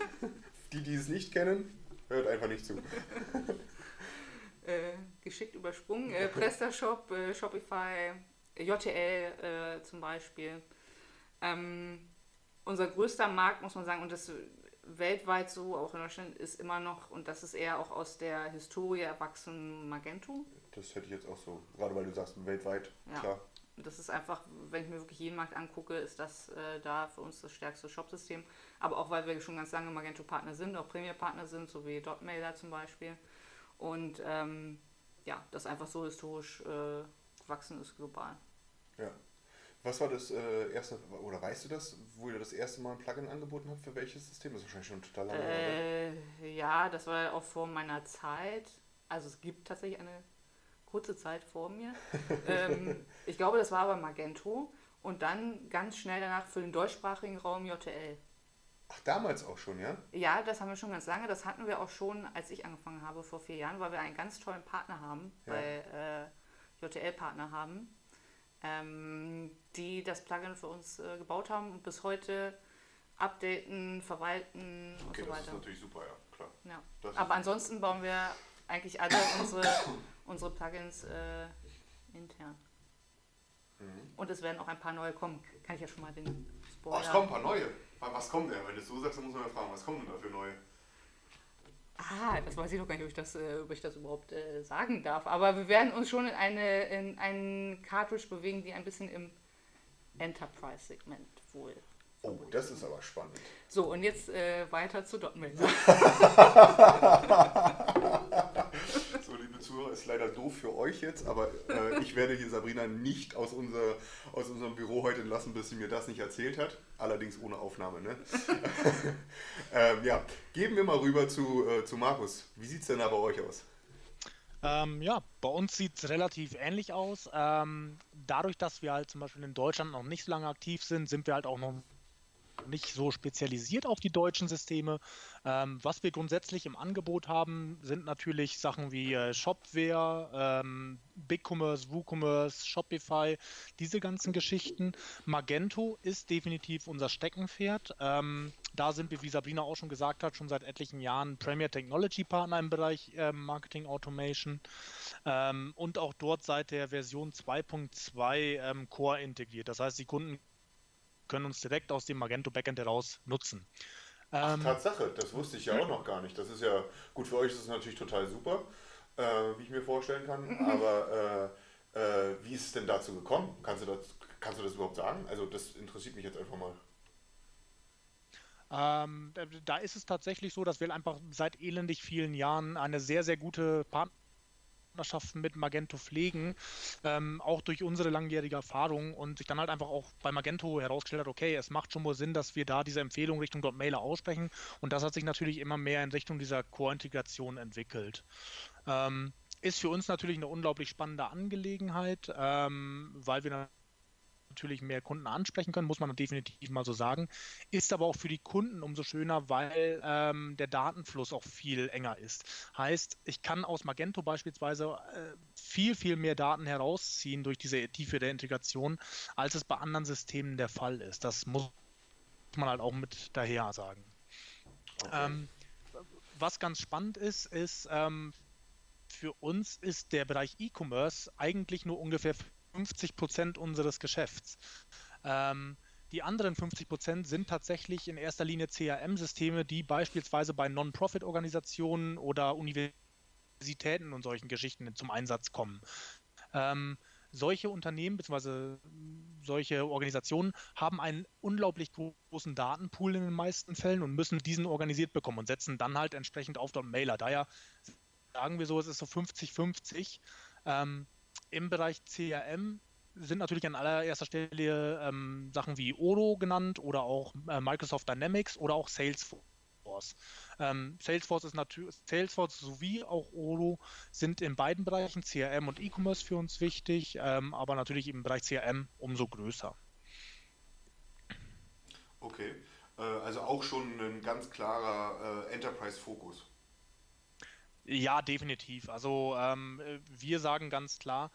die, die es nicht kennen, hört einfach nicht zu. äh, geschickt übersprungen. Äh, PrestaShop, äh, Shopify, JTL äh, zum Beispiel. Ähm, unser größter Markt, muss man sagen, und das weltweit so, auch in Deutschland, ist immer noch, und das ist eher auch aus der Historie erwachsen, Magento. Das hätte ich jetzt auch so, gerade weil du sagst, weltweit, ja. klar. Das ist einfach, wenn ich mir wirklich jeden Markt angucke, ist das äh, da für uns das stärkste Shopsystem. Aber auch weil wir schon ganz lange Magento-Partner sind, auch Premier-Partner sind, so wie Dotmailer zum Beispiel. Und ähm, ja, das einfach so historisch äh, gewachsen ist global. Ja. Was war das äh, erste, oder weißt du das, wo ihr das erste Mal ein Plugin angeboten habt? Für welches System? Das ist wahrscheinlich schon total lange. Äh, ja, das war auch vor meiner Zeit. Also es gibt tatsächlich eine kurze Zeit vor mir. ähm, ich glaube, das war aber Magento. Und dann ganz schnell danach für den deutschsprachigen Raum JTL. Ach, damals auch schon, ja? Ja, das haben wir schon ganz lange. Das hatten wir auch schon, als ich angefangen habe, vor vier Jahren, weil wir einen ganz tollen Partner haben, ja. bei äh, JTL-Partner haben, ähm, die das Plugin für uns äh, gebaut haben und bis heute updaten, verwalten okay, und so weiter. Das ist natürlich super, ja, klar. Ja. Aber ansonsten bauen wir eigentlich alle unsere, unsere Plugins äh, intern. Mhm. Und es werden auch ein paar neue kommen. Kann ich ja schon mal den Spoiler. Oh, es kommen ein paar neue. Was kommt denn? Wenn du es so sagst, dann muss man ja fragen, was kommt denn da für neue? Ah, das weiß ich noch gar nicht, ob ich das, äh, ob ich das überhaupt äh, sagen darf. Aber wir werden uns schon in, eine, in einen Cartridge bewegen, die ein bisschen im Enterprise-Segment wohl. Oh, das ist aber spannend. So, und jetzt äh, weiter zu Dotmail. Ist leider doof für euch jetzt, aber äh, ich werde hier Sabrina nicht aus, unser, aus unserem Büro heute lassen, bis sie mir das nicht erzählt hat. Allerdings ohne Aufnahme, ne? ähm, ja, geben wir mal rüber zu, äh, zu Markus. Wie sieht es denn da bei euch aus? Ähm, ja, bei uns sieht es relativ ähnlich aus. Ähm, dadurch, dass wir halt zum Beispiel in Deutschland noch nicht so lange aktiv sind, sind wir halt auch noch nicht so spezialisiert auf die deutschen Systeme. Ähm, was wir grundsätzlich im Angebot haben, sind natürlich Sachen wie äh, Shopware, ähm, BigCommerce, WooCommerce, Shopify, diese ganzen Geschichten. Magento ist definitiv unser Steckenpferd. Ähm, da sind wir, wie Sabrina auch schon gesagt hat, schon seit etlichen Jahren Premier Technology Partner im Bereich äh, Marketing Automation ähm, und auch dort seit der Version 2.2 ähm, Core integriert. Das heißt, die Kunden können uns direkt aus dem Magento Backend heraus nutzen. Ach, ähm, Tatsache, das wusste ich ja auch noch gar nicht. Das ist ja gut für euch ist es natürlich total super, äh, wie ich mir vorstellen kann. Aber äh, äh, wie ist es denn dazu gekommen? Kannst du das, kannst du das überhaupt sagen? Also das interessiert mich jetzt einfach mal. Ähm, da ist es tatsächlich so, dass wir einfach seit elendig vielen Jahren eine sehr, sehr gute Partnerschaft Partnerschaften mit Magento pflegen, ähm, auch durch unsere langjährige Erfahrung und sich dann halt einfach auch bei Magento herausgestellt hat, okay, es macht schon mal Sinn, dass wir da diese Empfehlung Richtung .mailer aussprechen und das hat sich natürlich immer mehr in Richtung dieser Core-Integration entwickelt. Ähm, ist für uns natürlich eine unglaublich spannende Angelegenheit, ähm, weil wir natürlich mehr Kunden ansprechen können, muss man definitiv mal so sagen. Ist aber auch für die Kunden umso schöner, weil ähm, der Datenfluss auch viel enger ist. Heißt, ich kann aus Magento beispielsweise äh, viel, viel mehr Daten herausziehen durch diese Tiefe der Integration, als es bei anderen Systemen der Fall ist. Das muss man halt auch mit daher sagen. Okay. Ähm, was ganz spannend ist, ist, ähm, für uns ist der Bereich E-Commerce eigentlich nur ungefähr 50 Prozent unseres Geschäfts. Ähm, die anderen 50 Prozent sind tatsächlich in erster Linie CRM-Systeme, die beispielsweise bei Non-Profit-Organisationen oder Universitäten und solchen Geschichten zum Einsatz kommen. Ähm, solche Unternehmen bzw. solche Organisationen haben einen unglaublich großen Datenpool in den meisten Fällen und müssen diesen organisiert bekommen und setzen dann halt entsprechend auf dort Mailer. Daher sagen wir so, es ist so 50-50. Ähm, im Bereich CRM sind natürlich an allererster Stelle ähm, Sachen wie Oro genannt oder auch äh, Microsoft Dynamics oder auch Salesforce. Salesforce. Ähm, Salesforce ist natürlich, Salesforce sowie auch Oro sind in beiden Bereichen CRM und E-Commerce für uns wichtig, ähm, aber natürlich im Bereich CRM umso größer. Okay, äh, also auch schon ein ganz klarer äh, Enterprise-Fokus. Ja, definitiv. Also ähm, wir sagen ganz klar,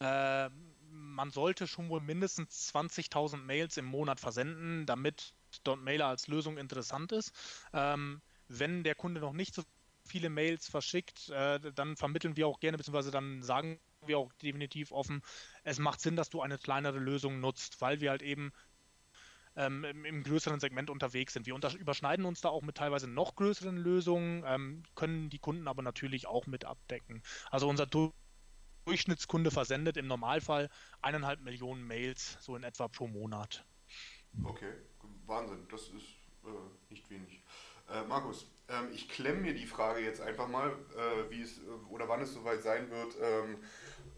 äh, man sollte schon wohl mindestens 20.000 Mails im Monat versenden, damit Mailer als Lösung interessant ist. Ähm, wenn der Kunde noch nicht so viele Mails verschickt, äh, dann vermitteln wir auch gerne, beziehungsweise dann sagen wir auch definitiv offen, es macht Sinn, dass du eine kleinere Lösung nutzt, weil wir halt eben ähm, im, im, größeren Segment unterwegs sind. Wir überschneiden uns da auch mit teilweise noch größeren Lösungen, ähm, können die Kunden aber natürlich auch mit abdecken. Also unser Durchschnittskunde versendet im Normalfall eineinhalb Millionen Mails, so in etwa pro Monat. Okay, Wahnsinn, das ist äh, nicht wenig. Äh, Markus, ähm, ich klemme mir die Frage jetzt einfach mal, äh, wie es äh, oder wann es soweit sein wird, ähm,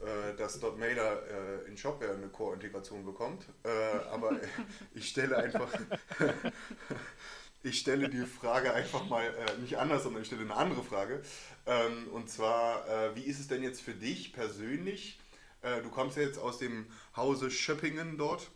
äh, dass dort Mailer äh, in Shopware eine Core-Integration bekommt. Äh, aber ich stelle einfach, ich stelle die Frage einfach mal äh, nicht anders, sondern ich stelle eine andere Frage. Ähm, und zwar, äh, wie ist es denn jetzt für dich persönlich? Äh, du kommst ja jetzt aus dem Hause Schöppingen dort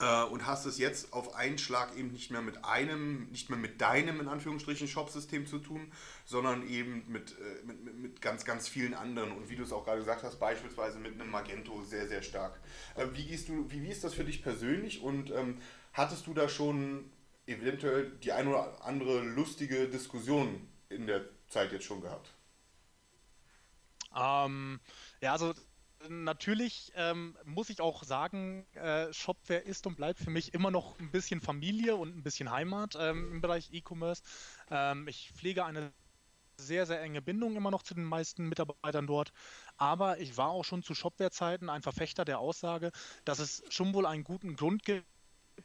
äh, und hast es jetzt auf einen Schlag eben nicht mehr mit einem, nicht mehr mit deinem in Anführungsstrichen Shopsystem zu tun, sondern eben mit, äh, mit, mit, mit, ganz, ganz vielen anderen und wie du es auch gerade gesagt hast, beispielsweise mit einem Magento sehr, sehr stark. Äh, wie, gehst du, wie, wie ist das für dich persönlich und ähm, hattest du da schon eventuell die eine oder andere lustige Diskussion in der Zeit jetzt schon gehabt? Ähm, ja, also natürlich ähm, muss ich auch sagen, äh, Shopware ist und bleibt für mich immer noch ein bisschen Familie und ein bisschen Heimat ähm, im Bereich E-Commerce. Ähm, ich pflege eine sehr, sehr enge Bindung immer noch zu den meisten Mitarbeitern dort. Aber ich war auch schon zu Shopware-Zeiten ein Verfechter der Aussage, dass es schon wohl einen guten Grund gibt,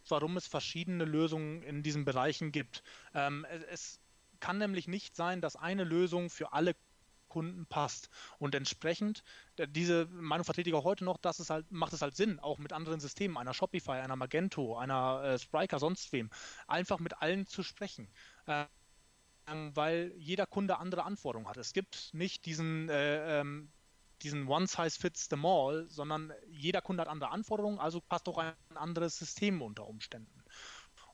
warum es verschiedene Lösungen in diesen Bereichen gibt. Ähm, es kann nämlich nicht sein, dass eine Lösung für alle Kunden passt. Und entsprechend, diese Meinung vertrete ich auch heute noch, dass es halt, macht es halt Sinn, auch mit anderen Systemen, einer Shopify, einer Magento, einer äh, Spryker, sonst wem, einfach mit allen zu sprechen. Äh, weil jeder Kunde andere Anforderungen hat. Es gibt nicht diesen, äh, ähm, diesen One Size Fits them all, sondern jeder Kunde hat andere Anforderungen, also passt auch ein anderes System unter Umständen.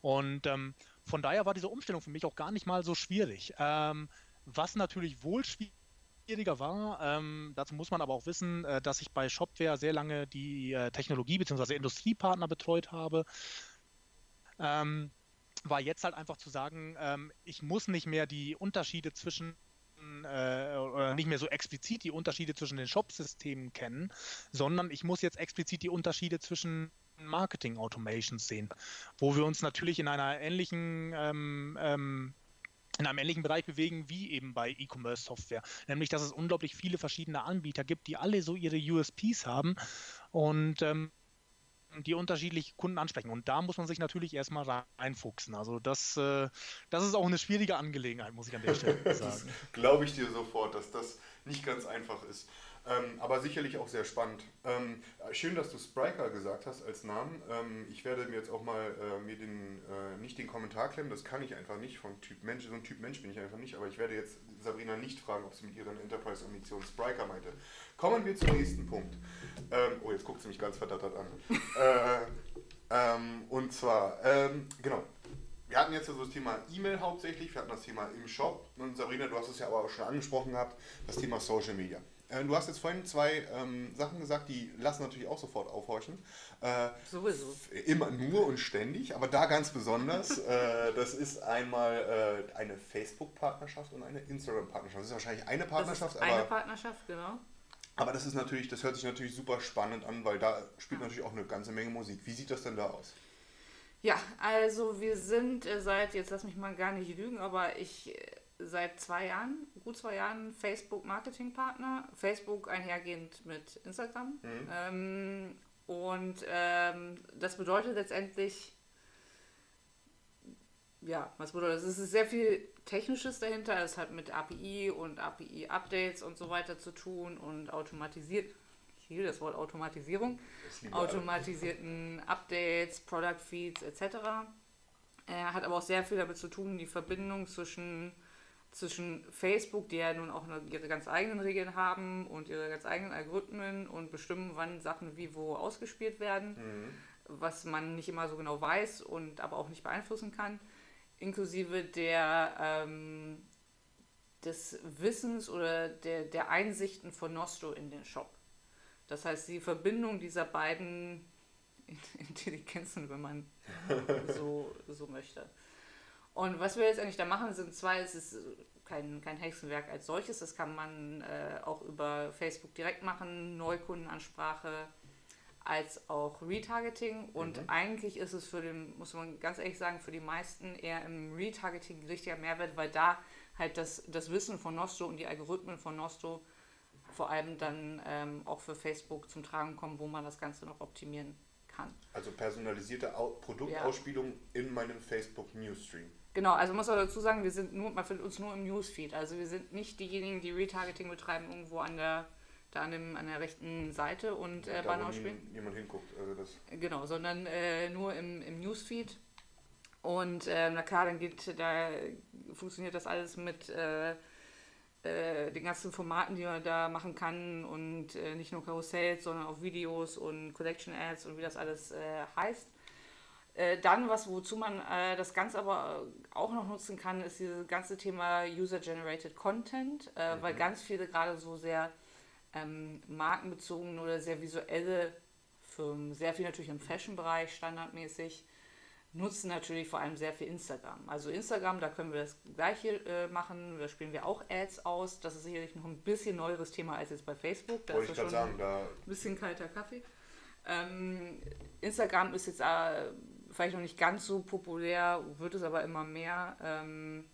Und ähm, von daher war diese Umstellung für mich auch gar nicht mal so schwierig. Ähm, was natürlich wohl schwierig schwieriger war. Ähm, dazu muss man aber auch wissen, äh, dass ich bei Shopware sehr lange die äh, Technologie- bzw. Industriepartner betreut habe. Ähm, war jetzt halt einfach zu sagen, ähm, ich muss nicht mehr die Unterschiede zwischen äh, oder nicht mehr so explizit die Unterschiede zwischen den Shop-Systemen kennen, sondern ich muss jetzt explizit die Unterschiede zwischen Marketing Automations sehen, wo wir uns natürlich in einer ähnlichen ähm, ähm, in einem ähnlichen Bereich bewegen wie eben bei E-Commerce-Software. Nämlich, dass es unglaublich viele verschiedene Anbieter gibt, die alle so ihre USPs haben und ähm, die unterschiedliche Kunden ansprechen. Und da muss man sich natürlich erstmal reinfuchsen. Also das, äh, das ist auch eine schwierige Angelegenheit, muss ich an der Stelle sagen. Glaube ich dir sofort, dass das nicht ganz einfach ist. Ähm, aber sicherlich auch sehr spannend. Ähm, schön, dass du Spriker gesagt hast als Namen. Ähm, ich werde mir jetzt auch mal äh, mir den, äh, nicht den Kommentar klemmen, das kann ich einfach nicht vom Typ Mensch. So ein Typ Mensch bin ich einfach nicht, aber ich werde jetzt Sabrina nicht fragen, ob sie mit ihren Enterprise-Ambitionen Spriker meinte. Kommen wir zum nächsten Punkt. Ähm, oh, jetzt guckt sie mich ganz verdattert an. äh, ähm, und zwar, ähm, genau, wir hatten jetzt so das Thema E-Mail hauptsächlich, wir hatten das Thema im Shop und Sabrina, du hast es ja aber auch schon angesprochen gehabt, das Thema Social Media. Äh, du hast jetzt vorhin zwei ähm, Sachen gesagt, die lassen natürlich auch sofort aufhorchen. Äh, Sowieso. Immer nur und ständig, aber da ganz besonders. äh, das ist einmal äh, eine Facebook-Partnerschaft und eine Instagram-Partnerschaft. Das ist wahrscheinlich eine Partnerschaft. eine aber, Partnerschaft, genau. Aber das ist natürlich, das hört sich natürlich super spannend an, weil da spielt natürlich auch eine ganze Menge Musik. Wie sieht das denn da aus? Ja, also wir sind äh, seit, jetzt lass mich mal gar nicht lügen, aber ich seit zwei Jahren, gut zwei Jahren Facebook-Marketing-Partner. Facebook einhergehend mit Instagram. Mhm. Ähm, und ähm, das bedeutet letztendlich, ja, was bedeutet das? Es ist sehr viel Technisches dahinter. Es hat mit API und API-Updates und so weiter zu tun und automatisiert. Ich liebe das Wort Automatisierung. Automatisierten Updates, Product Feeds etc. Er hat aber auch sehr viel damit zu tun, die Verbindung zwischen, zwischen Facebook, die ja nun auch ihre ganz eigenen Regeln haben und ihre ganz eigenen Algorithmen und bestimmen, wann Sachen wie wo ausgespielt werden, mhm. was man nicht immer so genau weiß und aber auch nicht beeinflussen kann, inklusive der ähm, des Wissens oder der, der Einsichten von Nosto in den Shop. Das heißt, die Verbindung dieser beiden Intelligenzen, wenn man so, so möchte. Und was wir jetzt eigentlich da machen, sind zwei, es ist kein, kein Hexenwerk als solches, das kann man äh, auch über Facebook direkt machen, Neukundenansprache als auch Retargeting. Und mhm. eigentlich ist es für den, muss man ganz ehrlich sagen, für die meisten eher im Retargeting richtiger Mehrwert, weil da halt das, das Wissen von Nostro und die Algorithmen von Nostro vor allem dann ähm, auch für Facebook zum Tragen kommen, wo man das Ganze noch optimieren kann. Also personalisierte Au Produktausspielung ja. in meinem Facebook Newsstream. Genau, also muss man dazu sagen, wir sind nur, man findet uns nur im Newsfeed. Also wir sind nicht diejenigen, die Retargeting betreiben irgendwo an der da an, dem, an der rechten Seite und äh, Banner ausspielen. Niemand hinguckt, also das. Genau, sondern äh, nur im, im Newsfeed. Und äh, na klar, dann geht, da funktioniert das alles mit äh, äh, den ganzen Formaten, die man da machen kann und äh, nicht nur Karussells, sondern auch Videos und Collection Ads und wie das alles äh, heißt. Äh, dann, was wozu man äh, das Ganze aber auch noch nutzen kann, ist dieses ganze Thema User-Generated Content, mhm. weil ganz viele gerade so sehr ähm, markenbezogene oder sehr visuelle Firmen, sehr viel natürlich im Fashion-Bereich standardmäßig, nutzen natürlich vor allem sehr viel Instagram. Also Instagram, da können wir das gleiche äh, machen, da spielen wir auch Ads aus. Das ist sicherlich noch ein bisschen neueres Thema als jetzt bei Facebook. Da Wollte ist ich schon sagen, da ein bisschen kalter Kaffee. Ähm, Instagram ist jetzt äh, vielleicht noch nicht ganz so populär, wird es aber immer mehr ähm,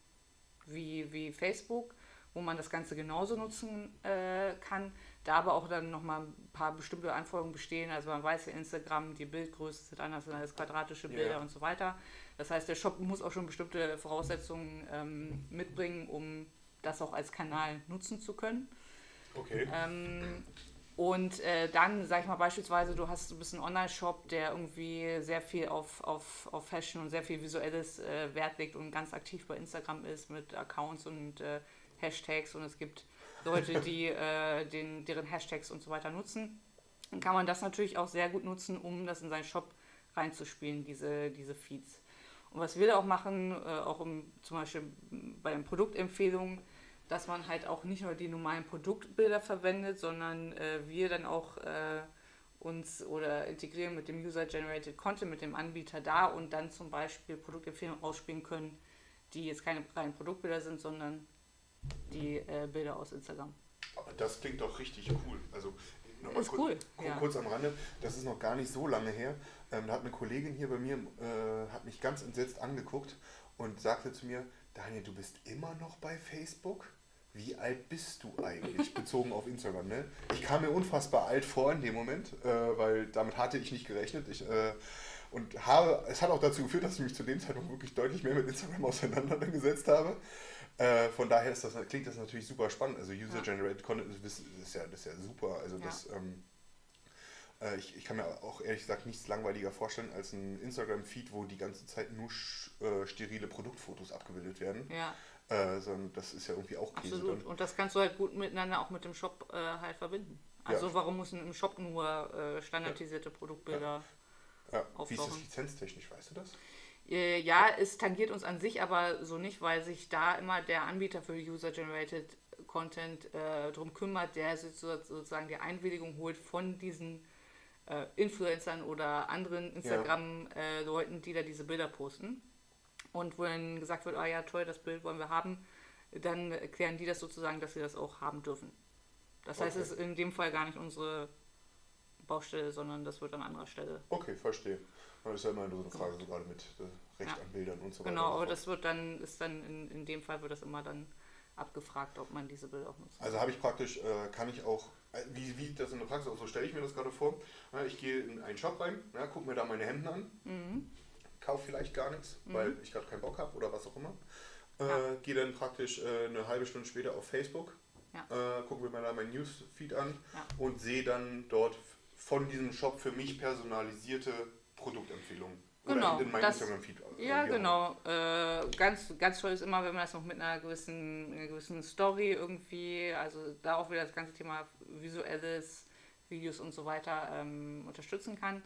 wie, wie Facebook, wo man das Ganze genauso nutzen äh, kann da aber auch dann nochmal ein paar bestimmte Anforderungen bestehen. Also man weiß ja, Instagram, die Bildgröße sind anders als quadratische Bilder ja. und so weiter. Das heißt, der Shop muss auch schon bestimmte Voraussetzungen ähm, mitbringen, um das auch als Kanal nutzen zu können. Okay. Ähm, und äh, dann, sag ich mal beispielsweise, du hast ein bisschen Online-Shop, der irgendwie sehr viel auf, auf, auf Fashion und sehr viel visuelles äh, Wert legt und ganz aktiv bei Instagram ist mit Accounts und äh, Hashtags und es gibt Leute, die äh, den, deren Hashtags und so weiter nutzen. Dann kann man das natürlich auch sehr gut nutzen, um das in seinen Shop reinzuspielen, diese, diese Feeds. Und was wir da auch machen, äh, auch um, zum Beispiel bei den Produktempfehlungen, dass man halt auch nicht nur die normalen Produktbilder verwendet, sondern äh, wir dann auch äh, uns oder integrieren mit dem User-Generated Content, mit dem Anbieter da und dann zum Beispiel Produktempfehlungen ausspielen können, die jetzt keine reinen Produktbilder sind, sondern die äh, Bilder aus Instagram. Das klingt doch richtig cool. Also nochmal ist kurz, cool. Ja. kurz am Rande, das ist noch gar nicht so lange her. Ähm, da hat eine Kollegin hier bei mir, äh, hat mich ganz entsetzt angeguckt und sagte zu mir, Daniel, du bist immer noch bei Facebook? Wie alt bist du eigentlich, bezogen auf Instagram? Ne? Ich kam mir unfassbar alt vor in dem Moment, äh, weil damit hatte ich nicht gerechnet. Ich, äh, und habe, es hat auch dazu geführt, dass ich mich zu dem Zeitpunkt wirklich deutlich mehr mit Instagram auseinandergesetzt habe. Äh, von daher das, klingt das natürlich super spannend. Also User-Generated Content ist, ist, ja, das ist ja super. Also ja. das, ähm, äh, ich, ich kann mir auch ehrlich gesagt nichts langweiliger vorstellen als ein Instagram-Feed, wo die ganze Zeit nur äh, sterile Produktfotos abgebildet werden. Ja. Äh, sondern das ist ja irgendwie auch Käse Absolut. Dann. Und das kannst du halt gut miteinander auch mit dem Shop äh, halt verbinden. Also ja. warum müssen im Shop nur äh, standardisierte Produktbilder ja. Wie ist das lizenztechnisch, weißt du das? Äh, ja, es tangiert uns an sich aber so nicht, weil sich da immer der Anbieter für User-Generated Content äh, darum kümmert, der sozusagen die Einwilligung holt von diesen äh, Influencern oder anderen Instagram-Leuten, ja. die da diese Bilder posten. Und wo dann gesagt wird, ah ja, toll, das Bild wollen wir haben, dann erklären die das sozusagen, dass sie das auch haben dürfen. Das okay. heißt, es ist in dem Fall gar nicht unsere Baustelle, sondern das wird an anderer Stelle. Okay, verstehe. Das ist ja immer nur so eine Frage, so gerade mit äh, Recht ja. an Bildern und so weiter. Genau, aber das wird dann, ist dann in, in dem Fall wird das immer dann abgefragt, ob man diese Bilder auch nutzt. Also habe ich praktisch, äh, kann ich auch, äh, wie, wie das in der Praxis so stelle ich mir das gerade vor. Ich gehe in einen Shop rein, ja, gucke mir da meine Hemden an, mhm. Kaufe vielleicht gar nichts, mhm. weil ich gerade keinen Bock habe oder was auch immer. Äh, ja. Gehe dann praktisch äh, eine halbe Stunde später auf Facebook, ja. äh, gucke mir mal mein Newsfeed an ja. und sehe dann dort von diesem Shop für mich personalisierte Produktempfehlungen. Genau, in meinem das- Instagram-Feed. Ja, irgendwie genau. Äh, ganz, ganz toll ist immer, wenn man das noch mit einer gewissen, einer gewissen Story irgendwie, also da auch wieder das ganze Thema visuelles, Videos und so weiter ähm, unterstützen kann.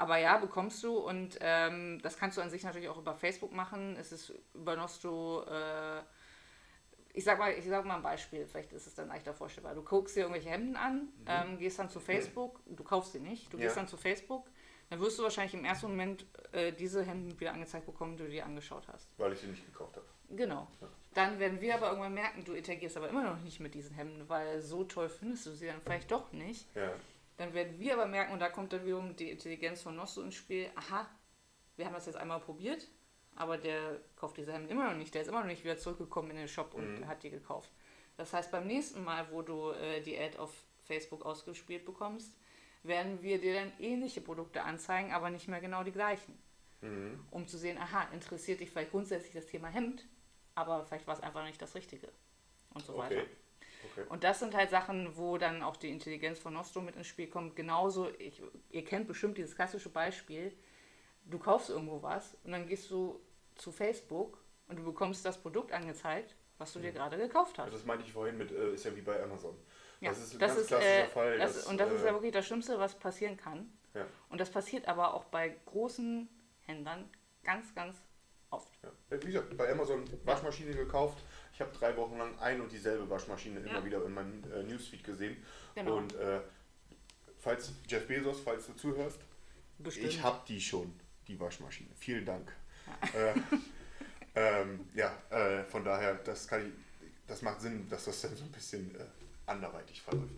Aber ja, bekommst du und ähm, das kannst du an sich natürlich auch über Facebook machen. Es ist über Nosto, äh, ich sag mal, ich sag mal ein Beispiel, vielleicht ist es dann leichter vorstellbar. Du guckst dir irgendwelche Hemden an, ähm, gehst dann zu Facebook, du kaufst sie nicht, du Ja. gehst dann zu Facebook, dann wirst du wahrscheinlich im ersten Moment äh, diese Hemden wieder angezeigt bekommen, die du dir angeschaut hast. Weil ich sie nicht gekauft habe. Genau. Dann werden wir aber irgendwann merken, du interagierst aber immer noch nicht mit diesen Hemden, weil so toll findest du sie dann vielleicht doch nicht. Ja. Dann werden wir aber merken, und da kommt dann wiederum die Intelligenz von Nosso ins Spiel, aha, wir haben das jetzt einmal probiert, aber der kauft diese Hemden immer noch nicht, der ist immer noch nicht wieder zurückgekommen in den Shop und hat die gekauft. Das heißt, beim nächsten Mal, wo du äh, die Ad auf Facebook ausgespielt bekommst, werden wir dir dann ähnliche Produkte anzeigen, aber nicht mehr genau die gleichen. Um zu sehen, aha, interessiert dich vielleicht grundsätzlich das Thema Hemd, aber vielleicht war es einfach nicht das Richtige. Und so weiter. Okay. Und das sind halt Sachen, wo dann auch die Intelligenz von Nostro mit ins Spiel kommt. Genauso, ich, ihr kennt bestimmt dieses klassische Beispiel, du kaufst irgendwo was und dann gehst du zu Facebook und du bekommst das Produkt angezeigt, was du dir gerade gekauft hast. Das meinte ich vorhin mit, äh, ist ja wie bei Amazon. Ja, das ist ein ganz ist, klassischer äh, Fall. Das, dass, und das ist äh, ja wirklich das Schlimmste, was passieren kann. Ja. Und das passiert aber auch bei großen Händlern ganz, ganz oft. Ja. Wie gesagt, bei Amazon Waschmaschine gekauft. Ich habe drei Wochen lang ein und dieselbe Waschmaschine immer Ja. wieder in meinem äh, Newsfeed gesehen. Genau. Und äh, falls Jeff Bezos, falls du zuhörst, Bestimmt. ich habe die schon, die Waschmaschine. Vielen Dank. Ja, äh, ähm, ja äh, von daher, das kann ich, das macht Sinn, dass das dann so ein bisschen äh, anderweitig verläuft.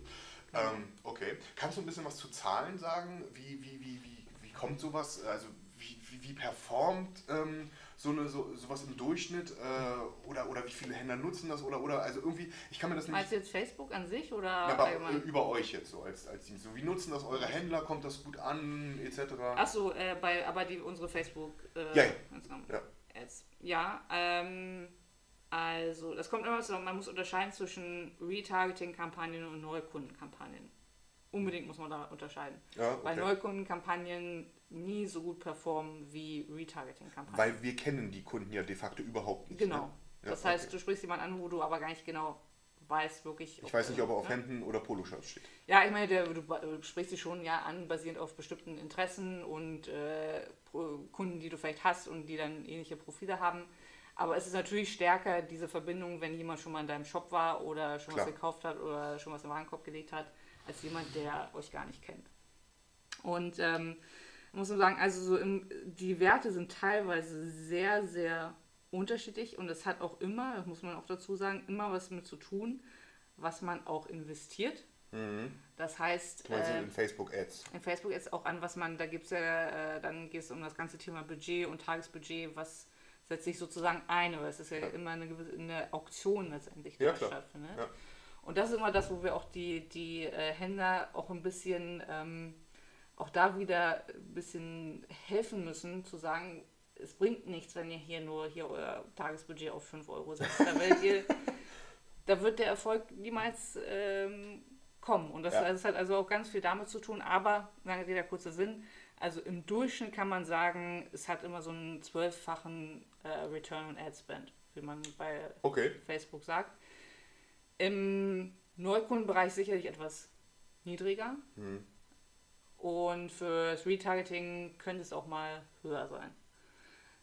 Ähm, okay. Kannst du ein bisschen was zu Zahlen sagen? Wie, wie, wie, wie, wie kommt sowas? Also wie, wie, wie performt ähm, so eine, so, sowas im Durchschnitt? Äh, oder, oder wie viele Händler nutzen das? Oder, oder also irgendwie, ich kann mir das nicht. Meinst du jetzt Facebook an sich oder Ja, aber äh, allgemein? über euch jetzt so als, als Dienst. So, wie nutzen das eure Händler? Kommt das gut an? Etc. Achso, äh, bei, aber die, unsere Facebook äh, Ja, ja. Ja. Ads. Ja, ähm, also das kommt immer so, man muss unterscheiden zwischen Retargeting-Kampagnen und Neukundenkampagnen. Unbedingt muss man da unterscheiden. Ja, okay. Neukundenkampagnen nie so gut performen wie Retargeting-Kampagnen. Weil wir kennen die Kunden ja de facto überhaupt nicht. Genau. Ne? Ja, das heißt, okay. du sprichst jemanden an, wo du aber gar nicht genau weißt, wirklich. Ich weiß nicht, ob er auf ne? Hemden oder Poloshirts steht. Ja, ich meine, der, du, du sprichst sie schon ja an, basierend auf bestimmten Interessen und äh, Kunden, die du vielleicht hast und die dann ähnliche Profile haben. Aber es ist natürlich stärker diese Verbindung, wenn jemand schon mal in deinem Shop war oder schon Klar. was gekauft hat oder schon was im Warenkorb gelegt hat, als jemand, der euch gar nicht kennt. Und ähm, muss man sagen, also so im, die Werte sind teilweise sehr, sehr unterschiedlich und es hat auch immer, das muss man auch dazu sagen, immer was mit zu tun, was man auch investiert. Das heißt, äh, in Facebook Ads. in Facebook ist auch an, was man, da gibt es ja, äh, dann geht es um das ganze Thema Budget und Tagesbudget, was setzt sich sozusagen ein, aber es ist ja, immer eine, gewisse, eine Auktion letztendlich, die Ja, stattfindet. Ja. Und das ist immer das, wo wir auch die, die äh, Händler auch ein bisschen, ähm, auch da wieder ein bisschen helfen müssen, zu sagen, es bringt nichts, wenn ihr hier nur hier euer Tagesbudget auf 5 Euro setzt. Da, ihr, da wird der Erfolg niemals ähm, kommen. Und das, Ja. das hat also auch ganz viel damit zu tun, aber, lange Rede, kurzer Sinn, also im Durchschnitt kann man sagen, es hat immer so einen zwölffachen äh, Return on Ad Spend, wie man bei Okay. Facebook sagt. Im Neukundenbereich sicherlich etwas niedriger. Und für das Retargeting könnte es auch mal höher sein.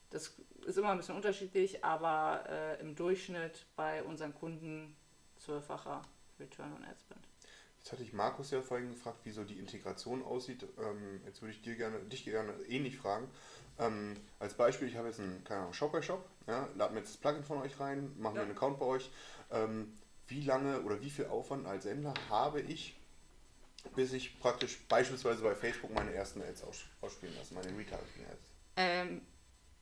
Das ist immer ein bisschen unterschiedlich, aber äh, im Durchschnitt bei unseren Kunden zwölffacher Return on Ad Spend. Jetzt hatte ich Markus ja vorhin gefragt, wie so die Integration aussieht. Ähm, jetzt würde ich dir gerne, dich gerne ähnlich fragen. Ähm, als Beispiel, ich habe jetzt einen keine Ahnung, Shop by Shop, ja, lade mir jetzt das Plugin von euch rein, mache mir Ja. einen Account bei euch. Ähm, wie lange oder wie viel Aufwand als Händler habe ich, bis ich praktisch beispielsweise bei Facebook meine ersten Ads aus, ausspielen lasse, meine Retargeting-Ads? Ähm,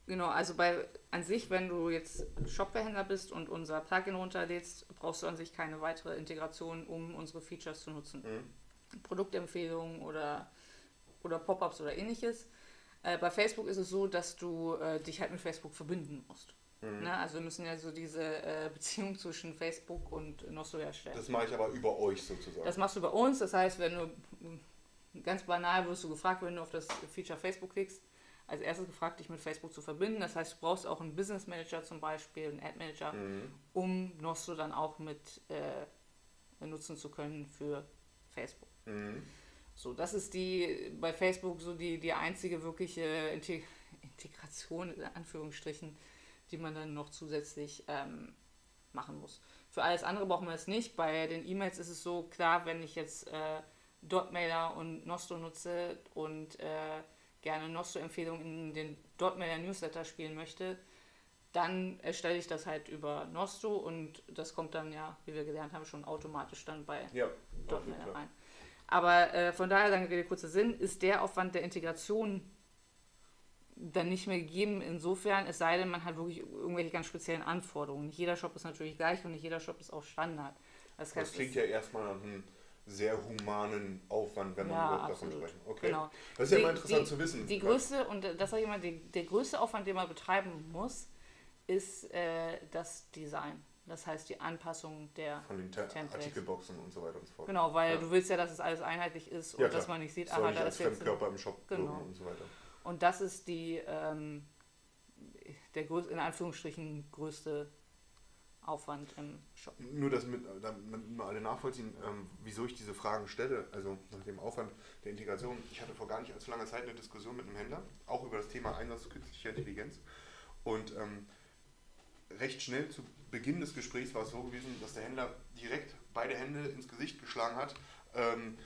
genau, also bei an sich, wenn du jetzt Shopware-Händler bist und unser Plugin runterlädst, brauchst du an sich keine weitere Integration, um unsere Features zu nutzen. Produktempfehlungen oder, oder Pop-ups oder ähnliches. Äh, bei Facebook ist es so, dass du äh, dich halt mit Facebook verbinden musst. Ne? Also wir müssen ja so diese äh, Beziehung zwischen Facebook und Nostro herstellen. Das mache ich aber über euch sozusagen. Das machst du bei uns, das heißt, wenn du ganz banal wirst du gefragt, wenn du auf das Feature Facebook klickst, als erstes gefragt, dich mit Facebook zu verbinden. Das heißt, du brauchst auch einen Business Manager zum Beispiel, einen Ad Manager, mhm. um Nostro dann auch mit äh, nutzen zu können für Facebook. Mhm. So, das ist die bei Facebook so die, die einzige wirkliche Integration in Anführungsstrichen, die man dann noch zusätzlich ähm, machen muss. Für alles andere brauchen wir es nicht. Bei den E-Mails ist es so, klar, wenn ich jetzt äh, Dotmailer und Nostro nutze und äh, gerne Nostro-Empfehlungen in den Dotmailer Newsletter spielen möchte, dann erstelle ich das halt über Nostro und das kommt dann ja, wie wir gelernt haben, schon automatisch dann bei ja, Dotmailer rein. Aber äh, von daher, lange Rede, kurzer Sinn, ist der Aufwand der Integration dann nicht mehr gegeben, insofern, es sei denn, man hat wirklich irgendwelche ganz speziellen Anforderungen. Nicht jeder Shop ist natürlich gleich und nicht jeder Shop ist auch Standard. Das, heißt, das klingt ja erstmal nach einem sehr humanen Aufwand, wenn man ja, überhaupt davon sprechen. Okay. Genau. Das ist ja immer interessant die, zu wissen. Die größte, und das sage ich immer, die, der größte Aufwand, den man betreiben muss, ist äh, das Design. Das heißt die Anpassung der Von den Templates. Artikelboxen und so weiter und so fort. Genau, weil ja. du willst ja, dass es alles einheitlich ist und ja, dass man nicht sieht, aber da ist jetzt Körper im Shop genau. und so weiter. Und das ist die ähm, der größte, in Anführungsstrichen größte Aufwand im Shop. Nur, dass mit, damit wir alle nachvollziehen, ähm, wieso ich diese Fragen stelle, also nach dem Aufwand der Integration. Ich hatte vor gar nicht allzu langer Zeit eine Diskussion mit einem Händler, auch über das Thema Einsatz künstlicher Intelligenz. Und ähm, recht schnell zu Beginn des Gesprächs war es so gewesen, dass der Händler direkt beide Hände ins Gesicht geschlagen hat. Ähm,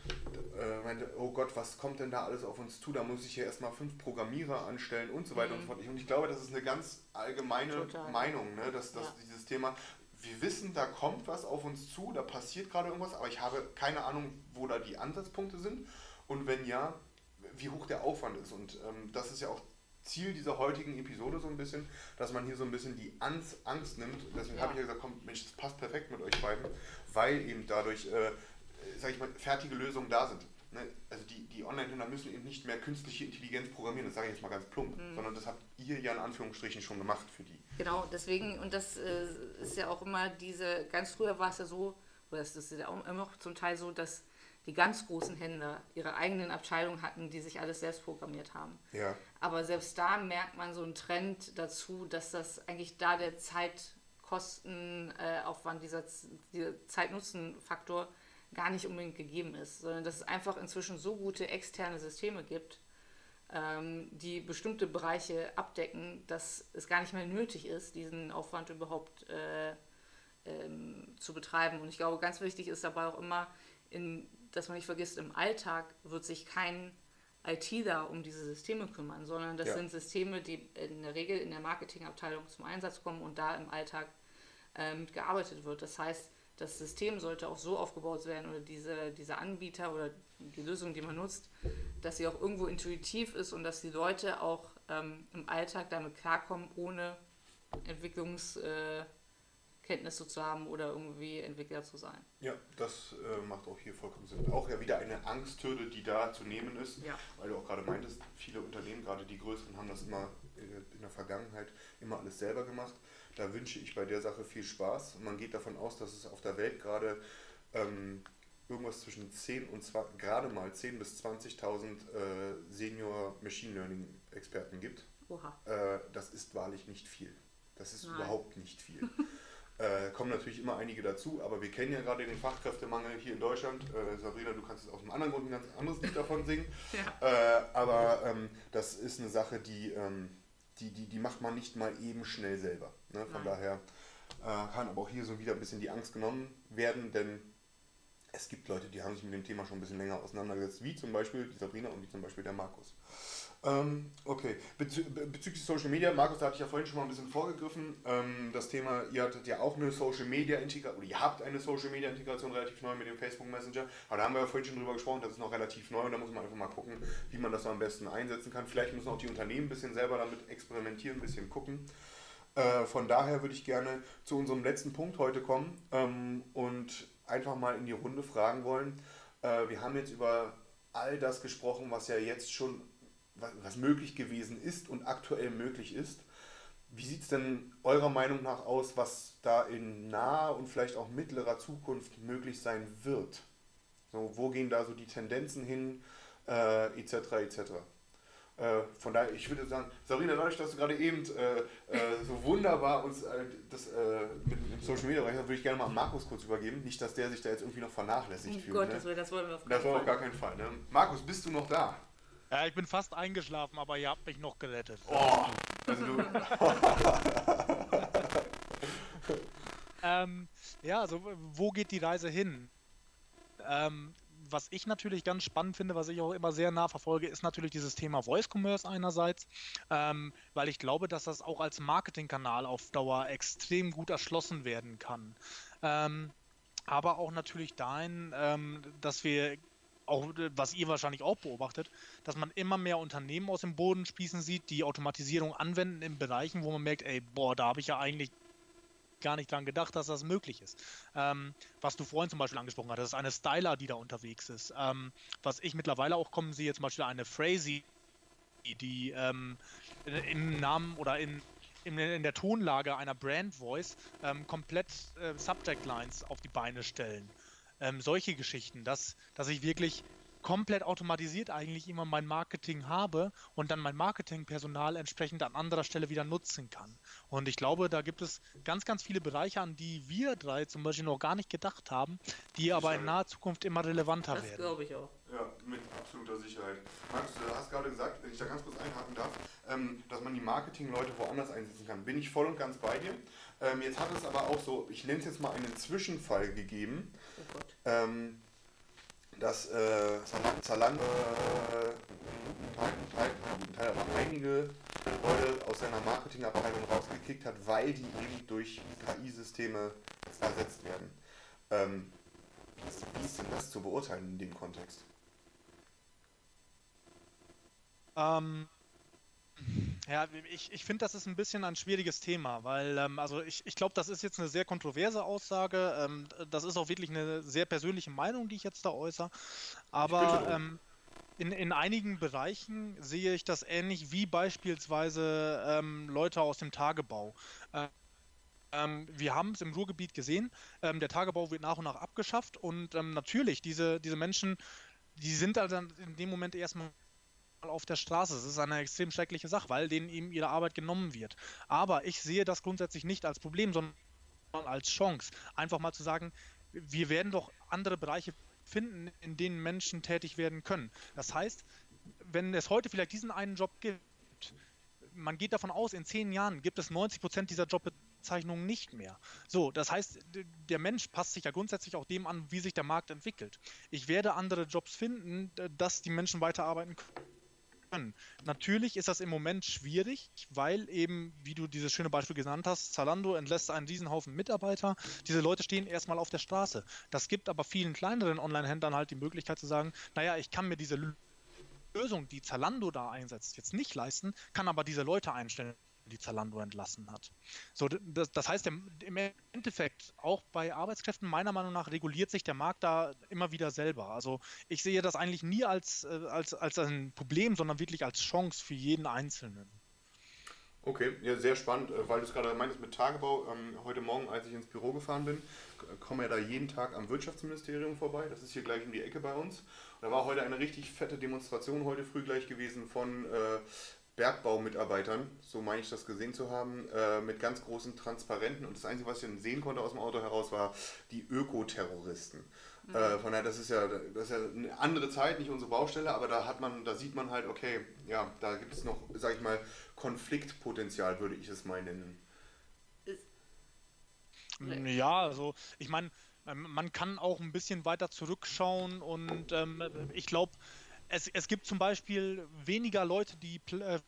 äh, meinte, oh Gott, was kommt denn da alles auf uns zu? Da muss ich ja erstmal fünf Programmierer anstellen und so weiter mhm. und so fort. Und ich glaube, das ist eine ganz allgemeine Total. Meinung, ne? dass, dass ja. dieses Thema, wir wissen, da kommt was auf uns zu, da passiert gerade irgendwas, aber ich habe keine Ahnung, wo da die Ansatzpunkte sind. Und wenn ja, wie hoch der Aufwand ist. Und ähm, das ist ja auch Ziel dieser heutigen Episode so ein bisschen, dass man hier so ein bisschen die Angst, Angst nimmt. Deswegen ja. habe ich ja gesagt, komm, Mensch, das passt perfekt mit euch beiden, weil eben dadurch, äh, sag ich mal, fertige Lösungen da sind. Ne? Also die, die Online-Händler müssen eben nicht mehr künstliche Intelligenz programmieren, das sage ich jetzt mal ganz plump, mhm. sondern das habt ihr ja in Anführungsstrichen schon gemacht für die. Genau, deswegen, und das äh, ist ja auch immer diese, ganz früher war es ja so, oder das ist ja auch immer noch zum Teil so, dass die ganz großen Händler ihre eigenen Abteilungen hatten, die sich alles selbst programmiert haben. Ja. Aber selbst da merkt man so einen Trend dazu, dass das eigentlich da der Zeitkostenaufwand, äh, dieser, dieser Zeit-Nutzen-Faktor gar nicht unbedingt gegeben ist, sondern dass es einfach inzwischen so gute externe Systeme gibt, ähm, die bestimmte Bereiche abdecken, dass es gar nicht mehr nötig ist, diesen Aufwand überhaupt äh, ähm, zu betreiben. Und ich glaube, ganz wichtig ist dabei auch immer, in dass man nicht vergisst, im Alltag wird sich kein ITler um diese Systeme kümmern, sondern das ja. sind Systeme, die in der Regel in der Marketingabteilung zum Einsatz kommen und da im Alltag äh, mitgearbeitet wird. Das heißt, das System sollte auch so aufgebaut werden oder diese, diese Anbieter oder die Lösung, die man nutzt, dass sie auch irgendwo intuitiv ist und dass die Leute auch ähm, im Alltag damit klarkommen, ohne Entwicklungs- äh, zu haben oder irgendwie Entwickler zu sein. Ja, das äh, macht auch hier vollkommen Sinn. Auch ja wieder eine Angsthürde, die da zu nehmen ist, ja. weil du auch gerade meintest, viele Unternehmen, gerade die größeren, haben das immer in der Vergangenheit immer alles selber gemacht. Da wünsche ich bei der Sache viel Spaß. Man geht davon aus, dass es auf der Welt gerade ähm, irgendwas zwischen 10 und 20, gerade mal 10 bis 20.000 äh, Senior Machine Learning Experten gibt. Oha. Äh, das ist wahrlich nicht viel. Das ist Nein. überhaupt nicht viel. Äh, kommen natürlich immer einige dazu, aber wir kennen ja gerade den Fachkräftemangel hier in Deutschland. Äh, Sabrina, du kannst jetzt aus einem anderen Grund ein ganz anderes Lied davon singen. ja. äh, aber ähm, das ist eine Sache, die, ähm, die, die, die macht man nicht mal eben schnell selber. Ne? Von Nein. daher äh, kann aber auch hier so wieder ein bisschen die Angst genommen werden, denn es gibt Leute, die haben sich mit dem Thema schon ein bisschen länger auseinandergesetzt, wie zum Beispiel die Sabrina und wie zum Beispiel der Markus. Ähm, okay, Bezü bezüglich Social Media, Markus, da hatte ich ja vorhin schon mal ein bisschen vorgegriffen. Ähm, das Thema, ihr hattet ja auch eine Social Media Integration, oder ihr habt eine Social Media Integration relativ neu mit dem Facebook Messenger. Aber da haben wir ja vorhin schon drüber gesprochen, das ist noch relativ neu und da muss man einfach mal gucken, wie man das am besten einsetzen kann. Vielleicht müssen auch die Unternehmen ein bisschen selber damit experimentieren, ein bisschen gucken. Äh, von daher würde ich gerne zu unserem letzten Punkt heute kommen ähm, und einfach mal in die Runde fragen wollen. Äh, wir haben jetzt über all das gesprochen, was ja jetzt schon was möglich gewesen ist und aktuell möglich ist. Wie sieht es denn eurer Meinung nach aus, was da in naher und vielleicht auch mittlerer Zukunft möglich sein wird? So, wo gehen da so die Tendenzen hin, äh, etc. etc. Äh, von daher, ich würde sagen, Sabrina, dadurch, dass du gerade eben äh, äh, so wunderbar uns äh, das äh, mit dem Social Media Bereich würde ich gerne mal an Markus kurz übergeben. Nicht, dass der sich da jetzt irgendwie noch vernachlässigt Oh fühlt. Gott, ne? das, das wollen wir auf Das keinen war auf Fall. gar keinen Fall. Ne? Markus, bist du noch da? Ja, ich bin fast eingeschlafen, aber ihr habt mich noch gerettet. Oh, also du, Ähm, ja, also wo geht die Reise hin? Ähm, was ich natürlich ganz spannend finde, was ich auch immer sehr nah verfolge, ist natürlich dieses Thema Voice Commerce einerseits, ähm, weil ich glaube, dass das auch als Marketingkanal auf Dauer extrem gut erschlossen werden kann. Ähm, aber auch natürlich dahin, ähm, dass wir auch, was ihr wahrscheinlich auch beobachtet, dass man immer mehr Unternehmen aus dem Boden spießen sieht, die Automatisierung anwenden in Bereichen, wo man merkt, ey, boah, da habe ich ja eigentlich gar nicht dran gedacht, dass das möglich ist. Ähm, was du vorhin zum Beispiel angesprochen hattest, ist eine Styler, die da unterwegs ist. Ähm, was ich mittlerweile auch kommen sehe, zum Beispiel eine Phrasey, die ähm, im Namen oder in, in, in der Tonlage einer Brand Voice ähm, komplett äh, Subject Lines auf die Beine stellen. Ähm, solche Geschichten, dass, dass ich wirklich komplett automatisiert eigentlich immer mein Marketing habe und dann mein Marketingpersonal entsprechend an anderer Stelle wieder nutzen kann. Und ich glaube, da gibt es ganz, ganz viele Bereiche, an die wir drei zum Beispiel noch gar nicht gedacht haben, die aber in naher Zukunft immer relevanter Das werden. glaube ich auch. Ja, mit absoluter Sicherheit. Markus, du hast gerade gesagt, wenn ich da ganz kurz einhaken darf, ähm, dass man die Marketingleute woanders einsetzen kann. Bin ich voll und ganz bei dir. Ähm, jetzt hat es aber auch so, ich nenne es jetzt mal einen Zwischenfall gegeben, Oh Gott. ähm, dass äh, Zalando, äh, einige Leute aus seiner Marketingabteilung rausgekickt hat, weil die eben durch KI-Systeme ersetzt werden. Ähm, wie ist- denn das zu beurteilen in dem Kontext? Ähm, ja, ich, ich finde, das ist ein bisschen ein schwieriges Thema, weil, ähm, also ich, ich glaube, das ist jetzt eine sehr kontroverse Aussage. Ähm, das ist auch wirklich eine sehr persönliche Meinung, die ich jetzt da äußere. Aber ähm, in, in einigen Bereichen sehe ich das ähnlich wie beispielsweise ähm, Leute aus dem Tagebau. Äh, ähm, wir haben es im Ruhrgebiet gesehen, ähm, der Tagebau wird nach und nach abgeschafft und ähm, natürlich, diese, diese Menschen, die sind da dann in dem Moment erstmal auf der Straße. Es ist eine extrem schreckliche Sache, weil denen eben ihre Arbeit genommen wird. Aber ich sehe das grundsätzlich nicht als Problem, sondern als Chance. Einfach mal zu sagen, wir werden doch andere Bereiche finden, in denen Menschen tätig werden können. Das heißt, wenn es heute vielleicht diesen einen Job gibt, man geht davon aus, in zehn Jahren gibt es 90 Prozent dieser Jobbezeichnungen nicht mehr. So, das heißt, der Mensch passt sich ja grundsätzlich auch dem an, wie sich der Markt entwickelt. Ich werde andere Jobs finden, dass die Menschen weiterarbeiten können. Natürlich ist das im Moment schwierig, weil eben, wie du dieses schöne Beispiel genannt hast, Zalando entlässt einen Riesenhaufen Mitarbeiter. Diese Leute stehen erstmal auf der Straße. Das gibt aber vielen kleineren Online-Händlern halt die Möglichkeit zu sagen, naja, ich kann mir diese Lö- Lösung, die Zalando da einsetzt, jetzt nicht leisten, kann aber diese Leute einstellen, die Zalando entlassen hat. So, das, das heißt, im, Endeffekt, auch bei Arbeitskräften, meiner Meinung nach, reguliert sich der Markt da immer wieder selber. Also ich sehe das eigentlich nie als, äh, als, als ein Problem, sondern wirklich als Chance für jeden Einzelnen. Okay, ja, sehr spannend, äh, weil du es gerade meintest mit Tagebau. Ähm, heute Morgen, als ich ins Büro gefahren bin, komme ja da jeden Tag am Wirtschaftsministerium vorbei. Das ist hier gleich um die Ecke bei uns. Und da war heute eine richtig fette Demonstration heute früh gleich gewesen von äh, Bergbaumitarbeitern, so meine ich das gesehen zu haben, äh, mit ganz großen Transparenten. Und das Einzige, was ich dann sehen konnte aus dem Auto heraus, war die Ökoterroristen. Äh, von daher, das ist ja, das ist ja eine andere Zeit, nicht unsere Baustelle, aber da hat man, da sieht man halt, okay, ja, da gibt es noch, sag ich mal, Konfliktpotenzial, würde ich es mal nennen. Mm, Ja, also ich meine, ähm, man kann auch ein bisschen weiter zurückschauen und ähm, ich glaube, es, es gibt zum Beispiel weniger Leute, die äh,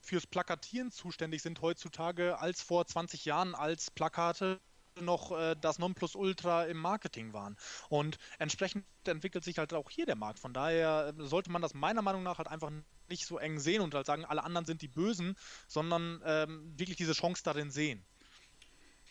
fürs Plakatieren zuständig sind heutzutage als vor 20 Jahren, als Plakate noch äh, das Nonplusultra im Marketing waren. Und entsprechend entwickelt sich halt auch hier der Markt. Von daher äh, sollte man das meiner Meinung nach halt einfach nicht so eng sehen und halt sagen, alle anderen sind die Bösen, sondern ähm, wirklich diese Chance darin sehen.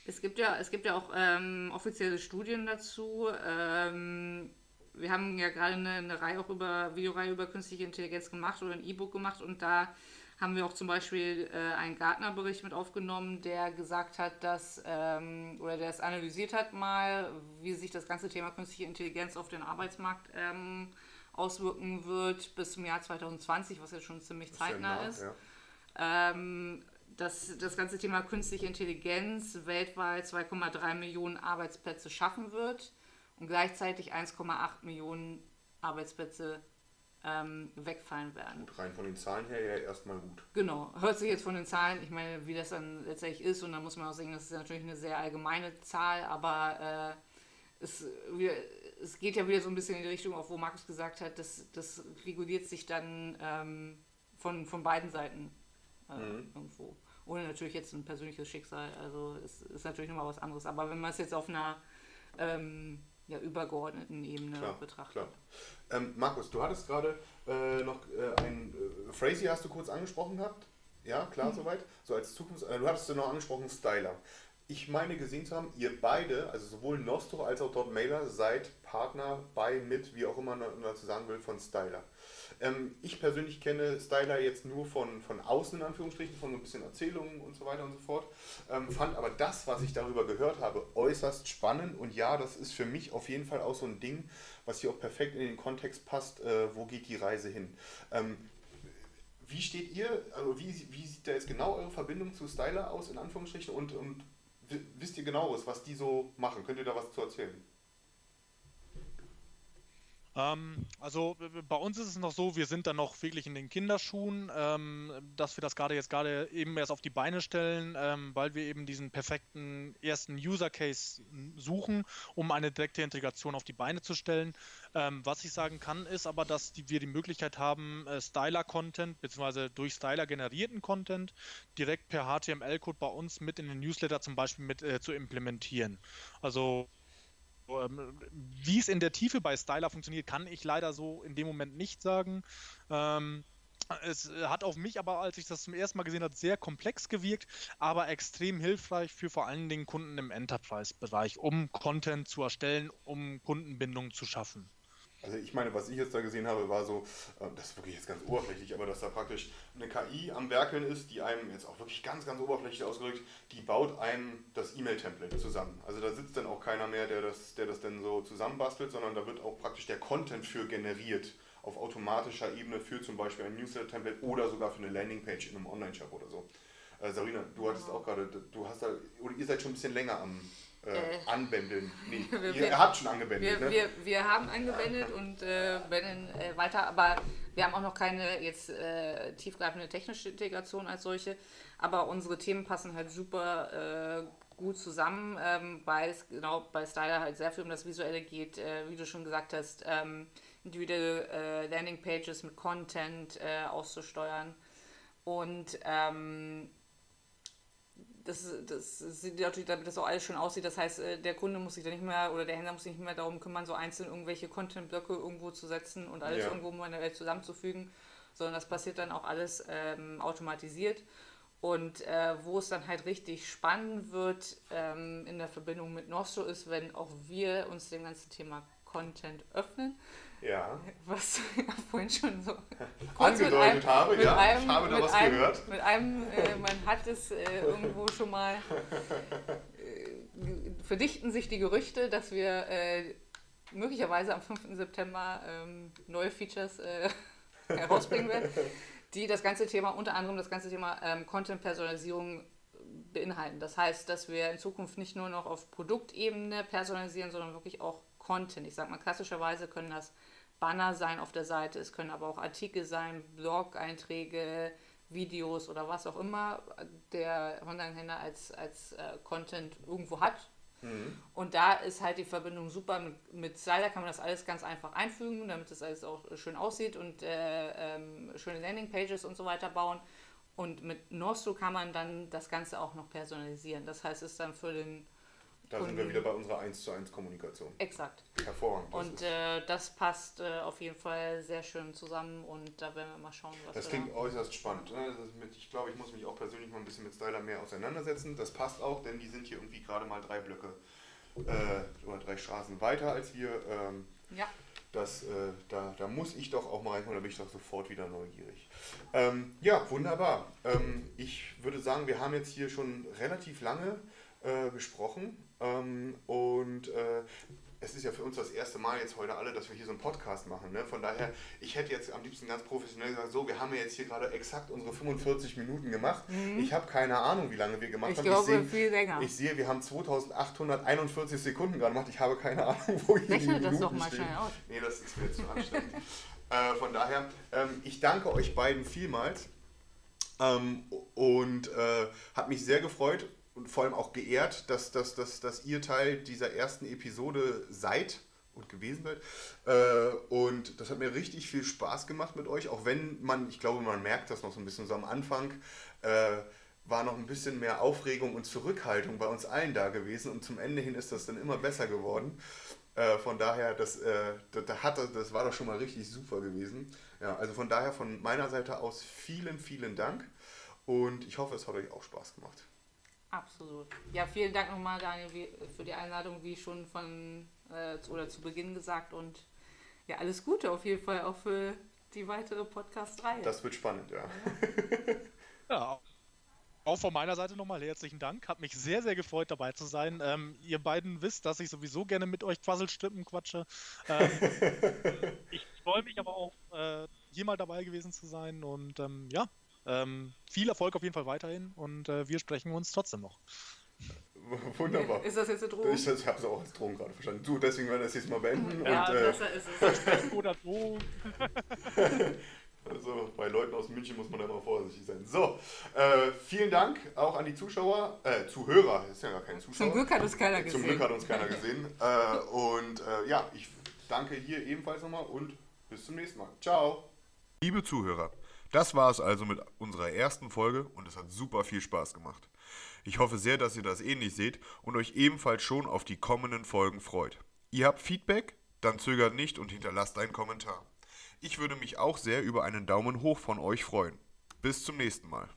Es gibt ja, es gibt ja auch ähm, offizielle Studien dazu. Ähm, wir haben ja gerade eine, eine Reihe auch über Videoreihe über künstliche Intelligenz gemacht oder ein E-Book gemacht und da haben wir auch zum Beispiel äh, einen Gartner-Bericht mit aufgenommen, der gesagt hat, dass ähm, oder der es analysiert hat mal, wie sich das ganze Thema künstliche Intelligenz auf den Arbeitsmarkt ähm, auswirken wird bis zum Jahr 2020, was jetzt schon ziemlich zeitnah ist. Ja. Ähm, dass das ganze Thema künstliche Intelligenz weltweit 2,3 Millionen Arbeitsplätze schaffen wird und gleichzeitig 1,8 Millionen Arbeitsplätze ähm, wegfallen werden. Gut, rein von den Zahlen her ja erstmal gut. Genau, hört sich jetzt von den Zahlen, ich meine, wie das dann letztendlich ist, und da muss man auch sehen, das ist natürlich eine sehr allgemeine Zahl, aber äh, es, wir, es geht ja wieder so ein bisschen in die Richtung, auch wo Markus gesagt hat, das, das reguliert sich dann ähm, von, von beiden Seiten äh, mhm. irgendwo. Ohne natürlich jetzt ein persönliches Schicksal, also es ist natürlich nochmal was anderes. Aber wenn man es jetzt auf einer ähm, ja, übergeordneten Ebene klar, betrachtet. Klar. Ähm, Markus, du hattest gerade äh, noch äh, ein äh, Phrasy hast du kurz angesprochen gehabt. Ja, klar, mhm. soweit. So als Zukunft. Äh, du hattest du noch angesprochen Styler. Ich meine gesehen zu haben, ihr beide, also sowohl Nostro als auch Dort Mailer, seid Partner bei, mit, wie auch immer man dazu sagen will, von Styler. Ähm, ich persönlich kenne Styler jetzt nur von, von außen, in Anführungsstrichen, von so ein bisschen Erzählungen und so weiter und so fort. Ähm, fand aber das, was ich darüber gehört habe, äußerst spannend. Und ja, das ist für mich auf jeden Fall auch so ein Ding, was hier auch perfekt in den Kontext passt, äh, wo geht die Reise hin. Ähm, wie steht ihr, also wie, wie sieht da jetzt genau eure Verbindung zu Styler aus, in Anführungsstrichen, und, und wisst ihr genaueres, was die so machen? Könnt ihr da was zu erzählen? Ähm, also bei uns ist es noch so, wir sind dann noch wirklich in den Kinderschuhen, ähm, dass wir das gerade jetzt gerade eben erst auf die Beine stellen, ähm, weil wir eben diesen perfekten ersten User Case suchen, um eine direkte Integration auf die Beine zu stellen. Ähm, was ich sagen kann, ist aber, dass die, wir die Möglichkeit haben, äh, Styler-Content bzw. durch Styler generierten Content direkt per HTML-Code bei uns mit in den Newsletter zum Beispiel mit äh, zu implementieren. Also wie es in der Tiefe bei Styler funktioniert, kann ich leider so in dem Moment nicht sagen. Ähm, es hat auf mich aber, als ich das zum ersten Mal gesehen habe, sehr komplex gewirkt, aber extrem hilfreich für vor allen Dingen Kunden im Enterprise-Bereich, um Content zu erstellen, um Kundenbindung zu schaffen. Also ich meine, was ich jetzt da gesehen habe, war so, äh, das ist wirklich jetzt ganz oberflächlich, aber dass da praktisch eine KI am Werkeln ist, die einem jetzt auch wirklich ganz, ganz oberflächlich ausgedrückt, die baut einem das E-Mail-Template zusammen. Also da sitzt dann auch keiner mehr, der das, der das dann so zusammenbastelt, sondern da wird auch praktisch der Content für generiert auf automatischer Ebene für zum Beispiel ein Newsletter-Template oder sogar für eine Landingpage in einem Online-Shop oder so. Äh, Sarina, du hattest auch gerade, du hast da, oder ihr seid schon ein bisschen länger am, äh, äh, anwenden. Nee, wir, ihr habt schon angewendet. Wir, ne? wir, wir haben angewendet und äh, wenden äh, weiter, aber wir haben auch noch keine jetzt äh, tiefgreifende technische Integration als solche. Aber unsere Themen passen halt super äh, gut zusammen, ähm, weil es genau bei Styler halt sehr viel um das Visuelle geht, wie du schon gesagt hast, ähm, individuelle Landingpages mit Content auszusteuern. Und ähm, das, das sieht natürlich, damit das auch alles schön aussieht. Das heißt, äh, der Kunde muss sich da nicht mehr oder der Händler muss sich nicht mehr darum kümmern, so einzeln irgendwelche Content-Blöcke irgendwo zu setzen und alles ja. irgendwo Welt zusammenzufügen, sondern das passiert dann auch alles ähm, automatisiert. Und äh, wo es dann halt richtig spannend wird ähm, in der Verbindung mit Nostro ist, wenn auch wir uns dem ganzen Thema Content öffnen. Ja. Was ich vorhin schon so angedeutet einem, habe, ja. Einem, ich habe da was einem, gehört. Mit einem, äh, man hat es äh, irgendwo schon mal, äh, verdichten sich die Gerüchte, dass wir äh, möglicherweise am 5. September ähm, neue Features äh, herausbringen werden, die das ganze Thema, unter anderem das ganze Thema ähm, Content-Personalisierung beinhalten. Das heißt, dass wir in Zukunft nicht nur noch auf Produktebene personalisieren, sondern wirklich auch Content. Ich sage mal, klassischerweise können das Banner sein auf der Seite, es können aber auch Artikel sein, Blog-Einträge, Videos oder was auch immer der Online-Händler als, als äh, Content irgendwo hat. Mhm. Und da ist halt die Verbindung super. Mit, mit Slider kann man das alles ganz einfach einfügen, damit es alles auch schön aussieht und äh, ähm, schöne Landing-Pages und so weiter bauen. Und mit Nostro kann man dann das Ganze auch noch personalisieren. Das heißt, es ist dann für den da sind wir wieder bei unserer 1 zu 1 Kommunikation. Exakt. Hervorragend. Das und äh, das passt äh, auf jeden Fall sehr schön zusammen und da werden wir mal schauen, was Das klingt da äußerst spannend. Ne? Mit, ich glaube, ich muss mich auch persönlich mal ein bisschen mit Styler mehr auseinandersetzen. Das passt auch, denn die sind hier irgendwie gerade mal drei Blöcke äh, oder drei Straßen weiter als wir. Ähm, ja. Das, äh, da, da muss ich doch auch mal reinkommen, da bin ich doch sofort wieder neugierig. Ähm, ja, wunderbar. Ähm, ich würde sagen, wir haben jetzt hier schon relativ lange äh, gesprochen. Ähm, und äh, es ist ja für uns das erste Mal jetzt heute alle, dass wir hier so einen Podcast machen. Ne? Von daher, ich hätte jetzt am liebsten ganz professionell gesagt, so, wir haben ja jetzt hier gerade exakt unsere 45 Minuten gemacht. Mhm. Ich habe keine Ahnung, wie lange wir gemacht ich haben. Glaube, ich glaube, viel länger. Ich sehe, wir haben 2841 Sekunden gerade gemacht. Ich habe keine Ahnung, wo ich Rechne das doch mal stehen. schnell aus. Nee, das ist mir zu anstrengend. äh, von daher, ähm, ich danke euch beiden vielmals. Ähm, und äh, hat mich sehr gefreut und vor allem auch geehrt, dass, dass, dass, dass ihr Teil dieser ersten Episode seid und gewesen seid. Äh, und das hat mir richtig viel Spaß gemacht mit euch, auch wenn man, ich glaube, man merkt das noch so ein bisschen so am Anfang, äh, war noch ein bisschen mehr Aufregung und Zurückhaltung bei uns allen da gewesen und zum Ende hin ist das dann immer besser geworden. Äh, von daher, das, äh, das, hatte, das war doch schon mal richtig super gewesen. Ja, also von daher von meiner Seite aus vielen, vielen Dank und ich hoffe, es hat euch auch Spaß gemacht. Absolut. Ja, vielen Dank nochmal, Daniel, für die Einladung, wie schon von äh, oder zu Beginn gesagt. Und ja, alles Gute auf jeden Fall auch für die weitere Podcast-Reihe. Das wird spannend, ja. Ja, auch von meiner Seite nochmal herzlichen Dank. Hat mich sehr, sehr gefreut, dabei zu sein. Ähm, ihr beiden wisst, dass ich sowieso gerne mit euch Quasselstrippen quatsche. Ähm, ich freue mich aber auch, äh, hier mal dabei gewesen zu sein. Und ähm, ja, ähm, viel Erfolg auf jeden Fall weiterhin und äh, wir sprechen uns trotzdem noch. Wunderbar. Ist das jetzt eine Drohung? Ich, ich habe es auch als Drohung gerade verstanden. Du, deswegen werden wir das jetzt mal beenden. Ja, und, äh, besser ist es. Oder Drohung. also bei Leuten aus München muss man da immer vorsichtig sein. So, äh, vielen Dank auch an die Zuschauer, äh, Zuhörer, ist ja gar kein Zuschauer. Zum Glück hat uns keiner gesehen. Zum Glück hat uns keiner gesehen. äh, und äh, ja, ich danke hier ebenfalls nochmal und bis zum nächsten Mal. Ciao. Liebe Zuhörer, das war es also mit unserer ersten Folge und es hat super viel Spaß gemacht. Ich hoffe sehr, dass ihr das ähnlich seht und euch ebenfalls schon auf die kommenden Folgen freut. Ihr habt Feedback? Dann zögert nicht und hinterlasst einen Kommentar. Ich würde mich auch sehr über einen Daumen hoch von euch freuen. Bis zum nächsten Mal.